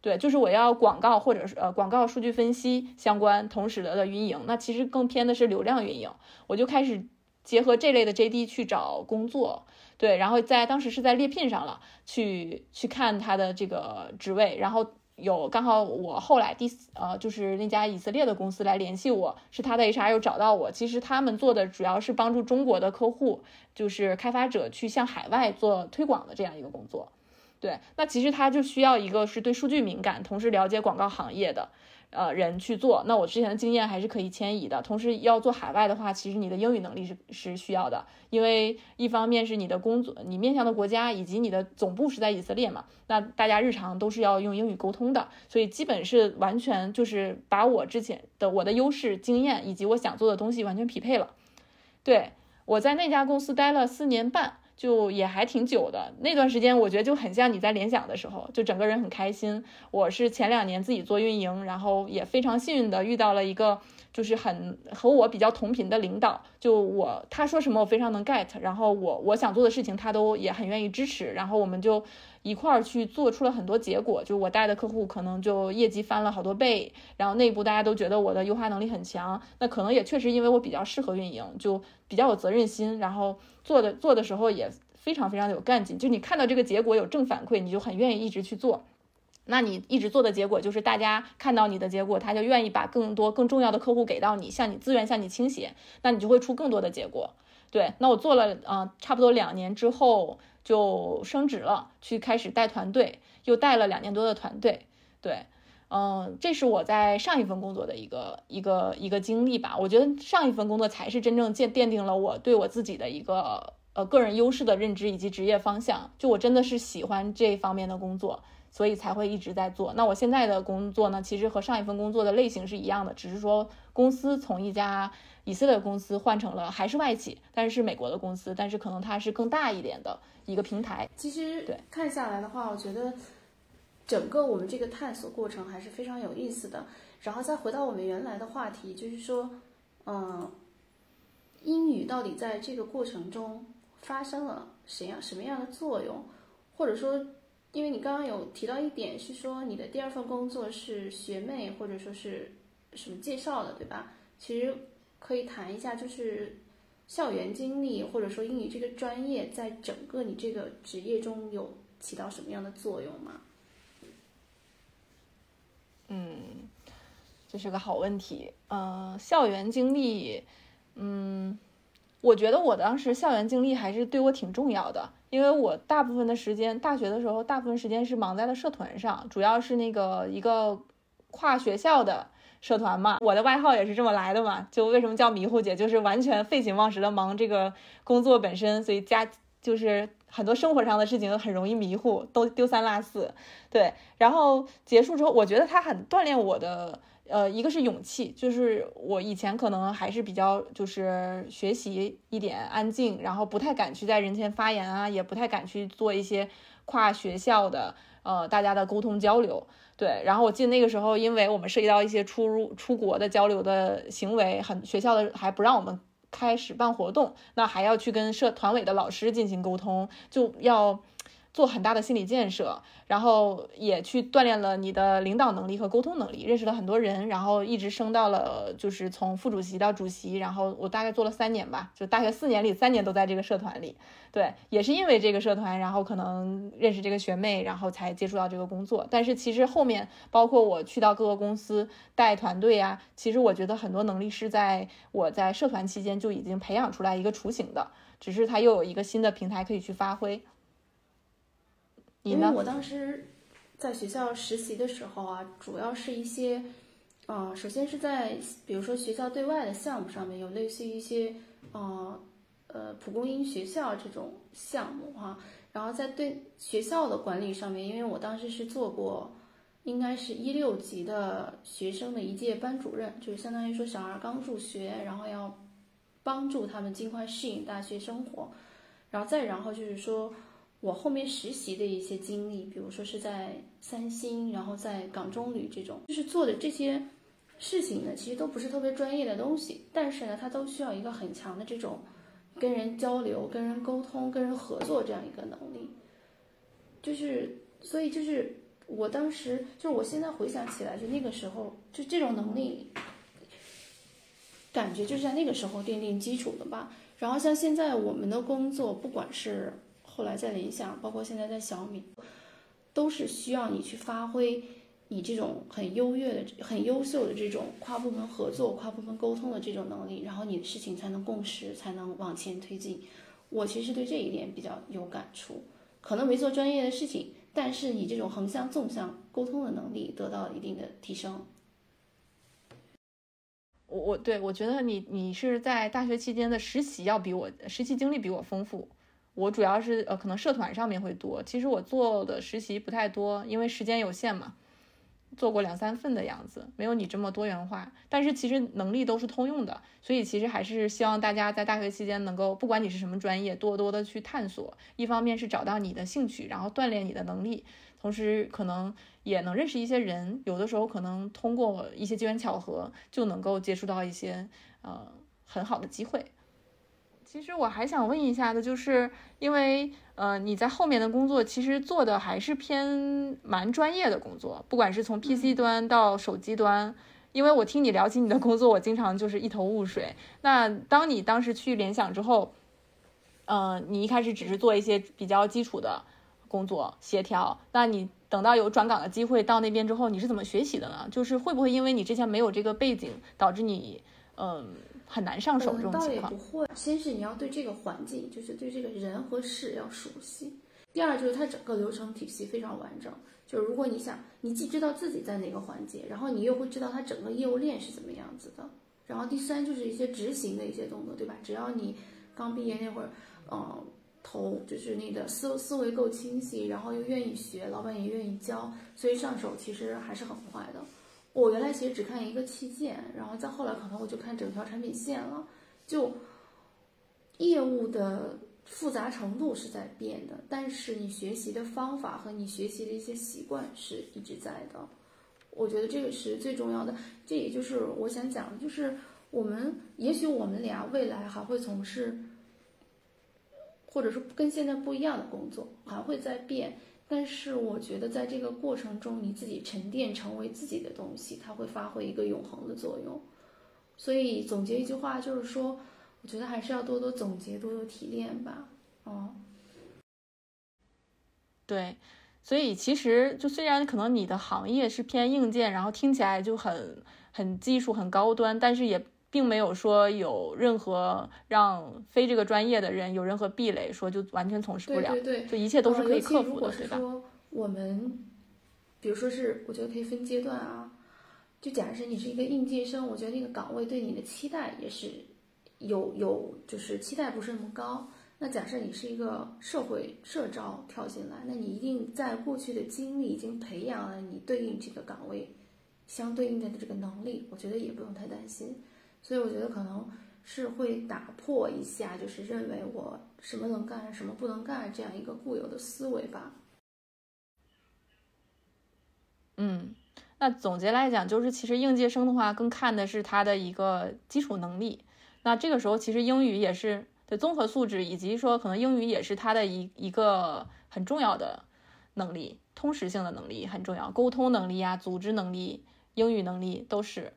对，就是我要广告或者是呃广告数据分析相关，同时的的运营，那其实更偏的是流量运营，我就开始。结合这类的 JD 去找工作，对，然后在当时是在猎聘上了，去去看他的这个职位，然后有刚好我后来第呃就是那家以色列的公司来联系我，是他的 HR 又找到我，其实他们做的主要是帮助中国的客户，就是开发者去向海外做推广的这样一个工作，对，那其实他就需要一个是对数据敏感，同时了解广告行业的。呃，人去做，那我之前的经验还是可以迁移的。同时要做海外的话，其实你的英语能力是是需要的，因为一方面是你的工作，你面向的国家以及你的总部是在以色列嘛，那大家日常都是要用英语沟通的，所以基本是完全就是把我之前的我的优势经验以及我想做的东西完全匹配了。对我在那家公司待了四年半。就也还挺久的那段时间，我觉得就很像你在联想的时候，就整个人很开心。我是前两年自己做运营，然后也非常幸运的遇到了一个就是很和我比较同频的领导，就我他说什么我非常能 get，然后我我想做的事情他都也很愿意支持，然后我们就一块儿去做出了很多结果，就我带的客户可能就业绩翻了好多倍，然后内部大家都觉得我的优化能力很强，那可能也确实因为我比较适合运营，就比较有责任心，然后做的做的时候也非常非常的有干劲，就你看到这个结果有正反馈，你就很愿意一直去做。那你一直做的结果就是，大家看到你的结果，他就愿意把更多更重要的客户给到你，向你资源向你倾斜，那你就会出更多的结果。对，那我做了啊，差不多两年之后就升职了，去开始带团队，又带了两年多的团队。对，嗯，这是我在上一份工作的一个一个一个经历吧。我觉得上一份工作才是真正鉴奠定了我对我自己的一个呃个人优势的认知以及职业方向。就我真的是喜欢这方面的工作。所以才会一直在做。那我现在的工作呢，其实和上一份工作的类型是一样的，只是说公司从一家以色列公司换成了还是外企，但是是美国的公司，但是可能它是更大一点的一个平台。其实对看下来的话，我觉得整个我们这个探索过程还是非常有意思的。然后再回到我们原来的话题，就是说，嗯，英语到底在这个过程中发生了什样什么样的作用，或者说？因为你刚刚有提到一点，是说你的第二份工作是学妹或者说是什么介绍的，对吧？其实可以谈一下，就是校园经历或者说英语这个专业在整个你这个职业中有起到什么样的作用吗？嗯，这是个好问题。嗯，校园经历，嗯，我觉得我当时校园经历还是对我挺重要的。因为我大部分的时间，大学的时候，大部分时间是忙在了社团上，主要是那个一个跨学校的社团嘛。我的外号也是这么来的嘛，就为什么叫迷糊姐，就是完全废寝忘食的忙这个工作本身，所以家就是很多生活上的事情很容易迷糊，都丢三落四。对，然后结束之后，我觉得它很锻炼我的。呃，一个是勇气，就是我以前可能还是比较就是学习一点安静，然后不太敢去在人前发言啊，也不太敢去做一些跨学校的呃大家的沟通交流。对，然后我记得那个时候，因为我们涉及到一些出入出国的交流的行为，很学校的还不让我们开始办活动，那还要去跟社团委的老师进行沟通，就要。做很大的心理建设，然后也去锻炼了你的领导能力和沟通能力，认识了很多人，然后一直升到了就是从副主席到主席，然后我大概做了三年吧，就大学四年里三年都在这个社团里。对，也是因为这个社团，然后可能认识这个学妹，然后才接触到这个工作。但是其实后面包括我去到各个公司带团队啊，其实我觉得很多能力是在我在社团期间就已经培养出来一个雏形的，只是它又有一个新的平台可以去发挥。因为我当时在学校实习的时候啊，主要是一些，呃，首先是在比如说学校对外的项目上面有类似于一些，呃，呃，蒲公英学校这种项目哈，然后在对学校的管理上面，因为我当时是做过，应该是一六级的学生的一届班主任，就是相当于说小孩刚入学，然后要帮助他们尽快适应大学生活，然后再然后就是说。我后面实习的一些经历，比如说是在三星，然后在港中旅这种，就是做的这些事情呢，其实都不是特别专业的东西，但是呢，它都需要一个很强的这种跟人交流、跟人沟通、跟人合作这样一个能力。就是，所以就是我当时，就是我现在回想起来，就那个时候，就这种能力，感觉就是在那个时候奠定基础的吧。然后像现在我们的工作，不管是后来在联想，包括现在在小米，都是需要你去发挥你这种很优越的、很优秀的这种跨部门合作、跨部门沟通的这种能力，然后你的事情才能共识，才能往前推进。我其实对这一点比较有感触，可能没做专业的事情，但是你这种横向、纵向沟通的能力得到了一定的提升。我我对我觉得你你是在大学期间的实习要比我实习经历比我丰富。我主要是呃，可能社团上面会多。其实我做的实习不太多，因为时间有限嘛。做过两三份的样子，没有你这么多元化。但是其实能力都是通用的，所以其实还是希望大家在大学期间能够，不管你是什么专业，多多的去探索。一方面是找到你的兴趣，然后锻炼你的能力，同时可能也能认识一些人。有的时候可能通过一些机缘巧合，就能够接触到一些呃很好的机会。其实我还想问一下的，就是因为呃你在后面的工作，其实做的还是偏蛮专业的工作，不管是从 PC 端到手机端。因为我听你聊起你的工作，我经常就是一头雾水。那当你当时去联想之后，嗯，你一开始只是做一些比较基础的工作协调，那你等到有转岗的机会到那边之后，你是怎么学习的呢？就是会不会因为你之前没有这个背景，导致你嗯？很难上手这种情况。倒也不会，先是你要对这个环境，就是对这个人和事要熟悉。第二就是它整个流程体系非常完整。就是如果你想，你既知道自己在哪个环节，然后你又会知道它整个业务链是怎么样子的。然后第三就是一些执行的一些动作，对吧？只要你刚毕业那会儿，嗯，头就是你的思思维够清晰，然后又愿意学，老板也愿意教，所以上手其实还是很快的。我原来其实只看一个器件，然后再后来可能我就看整条产品线了。就业务的复杂程度是在变的，但是你学习的方法和你学习的一些习惯是一直在的。我觉得这个是最重要的。这也就是我想讲的，就是我们也许我们俩未来还会从事，或者说跟现在不一样的工作，还会在变。但是我觉得，在这个过程中，你自己沉淀成为自己的东西，它会发挥一个永恒的作用。所以总结一句话，就是说，我觉得还是要多多总结，多多提炼吧。哦，对，所以其实就虽然可能你的行业是偏硬件，然后听起来就很很技术、很高端，但是也。并没有说有任何让非这个专业的人有任何壁垒，说就完全从事不了。对对对，就一切都是可以克服的，对吧？说我们，比如说是，我觉得可以分阶段啊。就假设你是一个应届生，我觉得那个岗位对你的期待也是有有，就是期待不是那么高。那假设你是一个社会社招跳进来，那你一定在过去的经历已经培养了你对应这个岗位相对应的这个能力，我觉得也不用太担心。所以我觉得可能是会打破一下，就是认为我什么能干，什么不能干这样一个固有的思维吧。嗯，那总结来讲，就是其实应届生的话，更看的是他的一个基础能力。那这个时候，其实英语也是的综合素质，以及说可能英语也是他的一一个很重要的能力，通识性的能力很重要，沟通能力啊，组织能力、英语能力都是。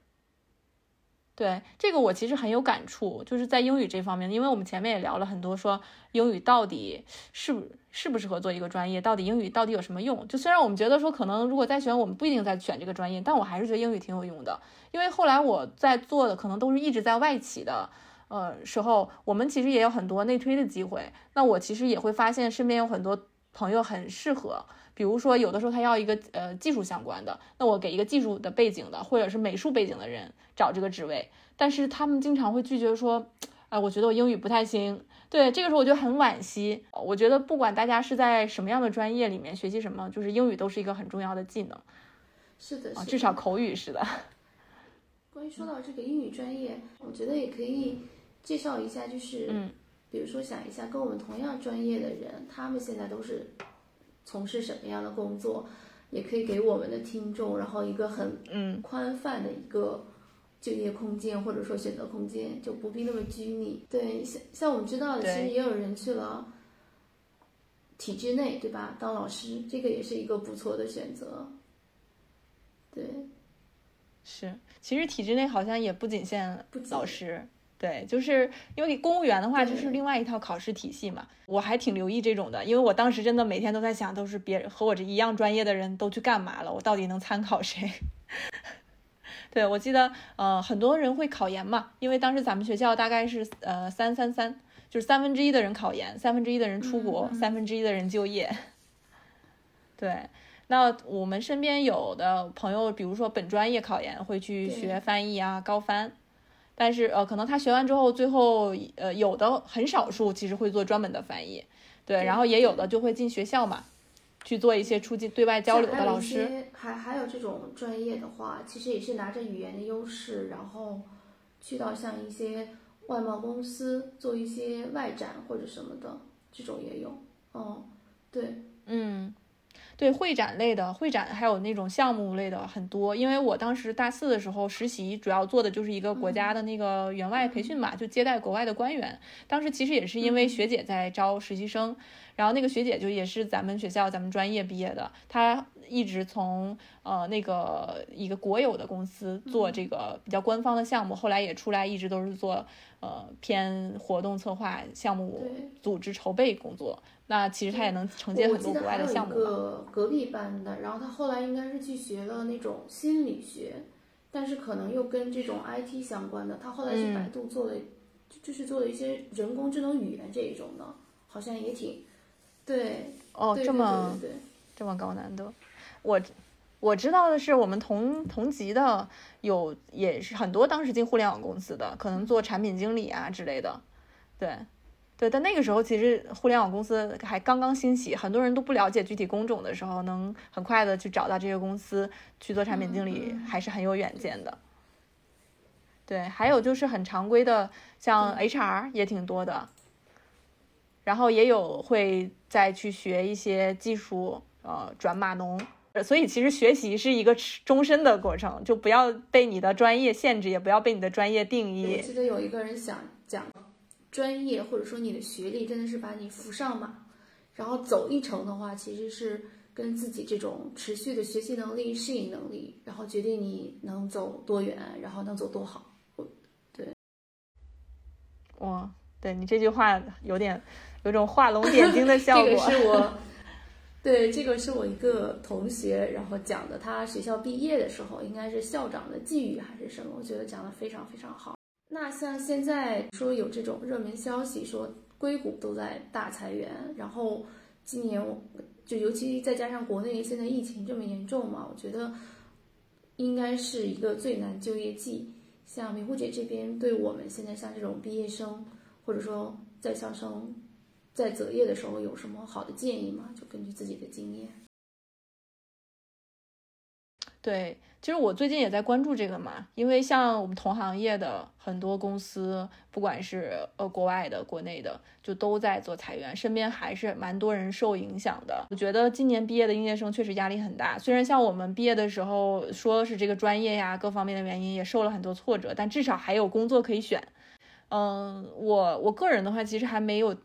对这个我其实很有感触，就是在英语这方面，因为我们前面也聊了很多，说英语到底适不适不适合做一个专业，到底英语到底有什么用？就虽然我们觉得说可能如果再选，我们不一定再选这个专业，但我还是觉得英语挺有用的。因为后来我在做的可能都是一直在外企的，呃时候，我们其实也有很多内推的机会。那我其实也会发现身边有很多朋友很适合，比如说有的时候他要一个呃技术相关的，那我给一个技术的背景的或者是美术背景的人。找这个职位，但是他们经常会拒绝说，哎，我觉得我英语不太行。对，这个时候我就很惋惜。我觉得不管大家是在什么样的专业里面学习什么，就是英语都是一个很重要的技能。是的，啊，至少口语是的。关于说到这个英语专业，我觉得也可以介绍一下，就是，嗯，比如说想一下跟我们同样专业的人，他们现在都是从事什么样的工作，也可以给我们的听众，然后一个很嗯宽泛的一个。就业空间或者说选择空间就不必那么拘泥。对，像像我们知道的，其实也有人去了体制内，对吧？当老师，这个也是一个不错的选择。对，是，其实体制内好像也不仅限老师，对，就是因为你公务员的话，就是另外一套考试体系嘛。我还挺留意这种的，因为我当时真的每天都在想，都是别人和我这一样专业的人都去干嘛了，我到底能参考谁？对，我记得，呃，很多人会考研嘛，因为当时咱们学校大概是，呃，三三三，就是三分之一的人考研，三分之一的人出国，三分之一的人就业。对，那我们身边有的朋友，比如说本专业考研会去学翻译啊，高翻，但是，呃，可能他学完之后，最后，呃，有的很少数其实会做专门的翻译，对，然后也有的就会进学校嘛。去做一些出境对外交流的老师。还还有这种专业的话，其实也是拿着语言的优势，然后去到像一些外贸公司做一些外展或者什么的，这种也有。哦，对，嗯。对会展类的会展，还有那种项目类的很多。因为我当时大四的时候实习，主要做的就是一个国家的那个员外培训嘛，就接待国外的官员。当时其实也是因为学姐在招实习生，然后那个学姐就也是咱们学校咱们专业毕业的，她一直从呃那个一个国有的公司做这个比较官方的项目，后来也出来一直都是做呃偏活动策划、项目组织筹备工作。那其实他也能承接很多国外的项目。我记得还有一个隔壁班的，然后他后来应该是去学了那种心理学，但是可能又跟这种 IT 相关的。他后来去百度做了，就是做了一些人工智能语言这一种的，好像也挺对。哦，这么对这么高难度。我我知道的是，我们同同级的有也是很多当时进互联网公司的，可能做产品经理啊之类的，对。对，但那个时候其实互联网公司还刚刚兴起，很多人都不了解具体工种的时候，能很快的去找到这些公司去做产品经理，还是很有远见的。对，还有就是很常规的，像 HR 也挺多的，然后也有会再去学一些技术，呃，转码农。所以其实学习是一个终身的过程，就不要被你的专业限制，也不要被你的专业定义。我记得有一个人想讲。专业或者说你的学历真的是把你扶上马，然后走一程的话，其实是跟自己这种持续的学习能力、适应能力，然后决定你能走多远，然后能走多好。对，哇，对你这句话有点有种画龙点睛的 效果。这个是我，对，这个是我一个同学，然后讲的，他学校毕业的时候，应该是校长的寄语还是什么？我觉得讲的非常非常好。那像现在说有这种热门消息，说硅谷都在大裁员，然后今年就尤其再加上国内现在疫情这么严重嘛，我觉得应该是一个最难就业季。像明湖姐这边，对我们现在像这种毕业生或者说在校生在择业的时候有什么好的建议吗？就根据自己的经验。对，其实我最近也在关注这个嘛，因为像我们同行业的很多公司，不管是呃国外的、国内的，就都在做裁员，身边还是蛮多人受影响的。我觉得今年毕业的应届生确实压力很大，虽然像我们毕业的时候说是这个专业呀，各方面的原因也受了很多挫折，但至少还有工作可以选。嗯，我我个人的话，其实还没有。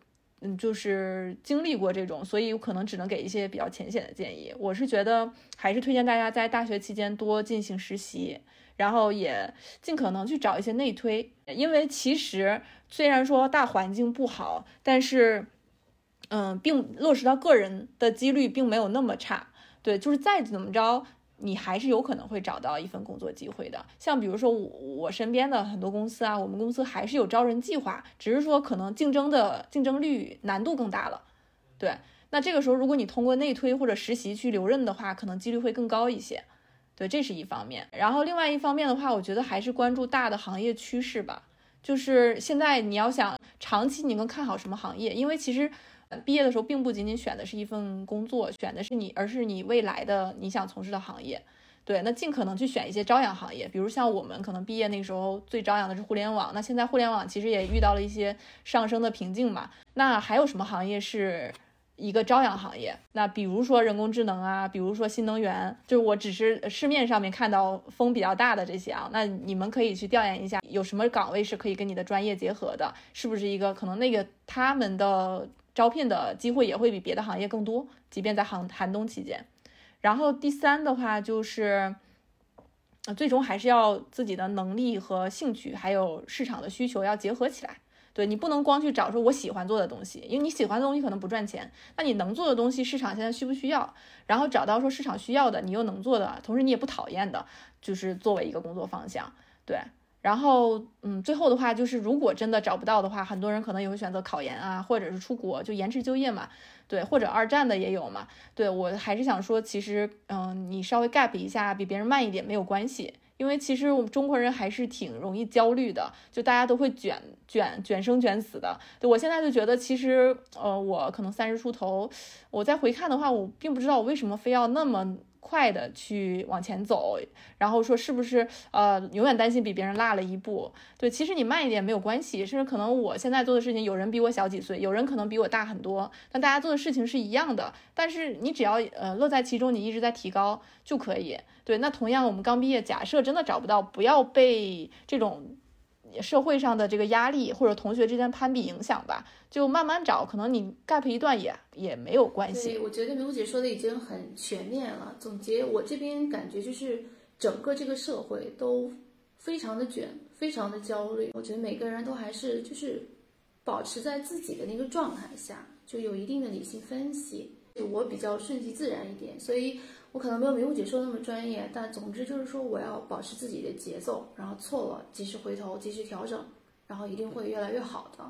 嗯，就是经历过这种，所以我可能只能给一些比较浅显的建议。我是觉得还是推荐大家在大学期间多进行实习，然后也尽可能去找一些内推，因为其实虽然说大环境不好，但是，嗯，并落实到个人的几率并没有那么差。对，就是再怎么着。你还是有可能会找到一份工作机会的，像比如说我我身边的很多公司啊，我们公司还是有招人计划，只是说可能竞争的竞争率难度更大了。对，那这个时候如果你通过内推或者实习去留任的话，可能几率会更高一些。对，这是一方面。然后另外一方面的话，我觉得还是关注大的行业趋势吧。就是现在你要想长期你更看好什么行业，因为其实。毕业的时候，并不仅仅选的是一份工作，选的是你，而是你未来的你想从事的行业。对，那尽可能去选一些朝阳行业，比如像我们可能毕业那个时候最朝阳的是互联网，那现在互联网其实也遇到了一些上升的瓶颈嘛。那还有什么行业是一个朝阳行业？那比如说人工智能啊，比如说新能源，就是我只是市面上面看到风比较大的这些啊，那你们可以去调研一下，有什么岗位是可以跟你的专业结合的，是不是一个可能那个他们的。招聘的机会也会比别的行业更多，即便在寒寒冬期间。然后第三的话就是，最终还是要自己的能力和兴趣，还有市场的需求要结合起来。对你不能光去找说我喜欢做的东西，因为你喜欢的东西可能不赚钱。那你能做的东西，市场现在需不需要？然后找到说市场需要的，你又能做的，同时你也不讨厌的，就是作为一个工作方向。对。然后，嗯，最后的话就是，如果真的找不到的话，很多人可能也会选择考研啊，或者是出国，就延迟就业嘛，对，或者二战的也有嘛。对我还是想说，其实，嗯，你稍微 gap 一下，比别人慢一点没有关系，因为其实我们中国人还是挺容易焦虑的，就大家都会卷卷卷生卷死的。对我现在就觉得，其实呃，我可能三十出头，我再回看的话，我并不知道我为什么非要那么。快的去往前走，然后说是不是呃永远担心比别人落了一步？对，其实你慢一点没有关系，甚至可能我现在做的事情，有人比我小几岁，有人可能比我大很多，但大家做的事情是一样的。但是你只要呃乐在其中，你一直在提高就可以。对，那同样我们刚毕业，假设真的找不到，不要被这种。社会上的这个压力或者同学之间攀比影响吧，就慢慢找，可能你 gap 一段也也没有关系。我觉得梅姑姐说的已经很全面了。总结我这边感觉就是整个这个社会都非常的卷，非常的焦虑。我觉得每个人都还是就是保持在自己的那个状态下，就有一定的理性分析。我比较顺其自然一点，所以。我可能没有明湖姐说那么专业，但总之就是说，我要保持自己的节奏，然后错了及时回头，及时调整，然后一定会越来越好的。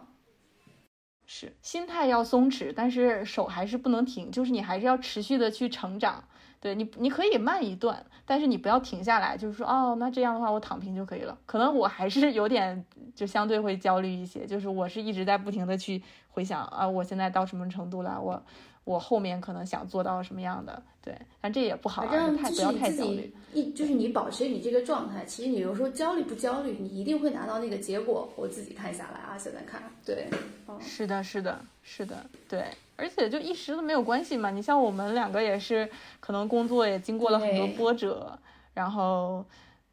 是，心态要松弛，但是手还是不能停，就是你还是要持续的去成长。对你，你可以慢一段，但是你不要停下来，就是说，哦，那这样的话我躺平就可以了。可能我还是有点，就相对会焦虑一些，就是我是一直在不停的去回想啊，我现在到什么程度了，我。我后面可能想做到什么样的，对，但这也不好，太不要太焦虑。一就是你保持你这个状态，其实你有时候焦虑不焦虑，你一定会拿到那个结果。我自己看下来啊，现在看，对，是的，是的，是的，对，而且就一时都没有关系嘛。你像我们两个也是，可能工作也经过了很多波折，然后，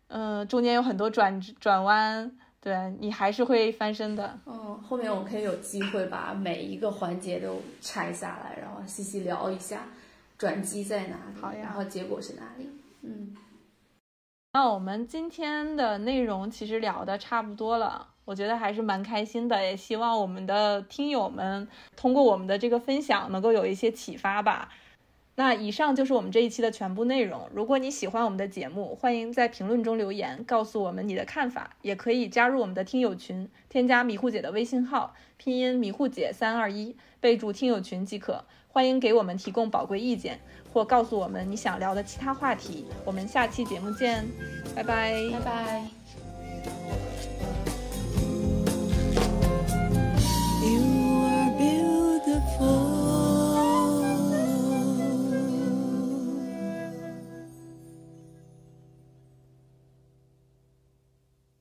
嗯，中间有很多转转弯。对你还是会翻身的。嗯，后面我们可以有机会把每一个环节都拆下来，然后细细聊一下，转机在哪里，好呀，然后结果是哪里。嗯，那我们今天的内容其实聊的差不多了，我觉得还是蛮开心的，也希望我们的听友们通过我们的这个分享能够有一些启发吧。那以上就是我们这一期的全部内容。如果你喜欢我们的节目，欢迎在评论中留言，告诉我们你的看法，也可以加入我们的听友群，添加迷糊姐的微信号，拼音迷糊姐三二一，备注听友群即可。欢迎给我们提供宝贵意见，或告诉我们你想聊的其他话题。我们下期节目见，拜拜，拜拜。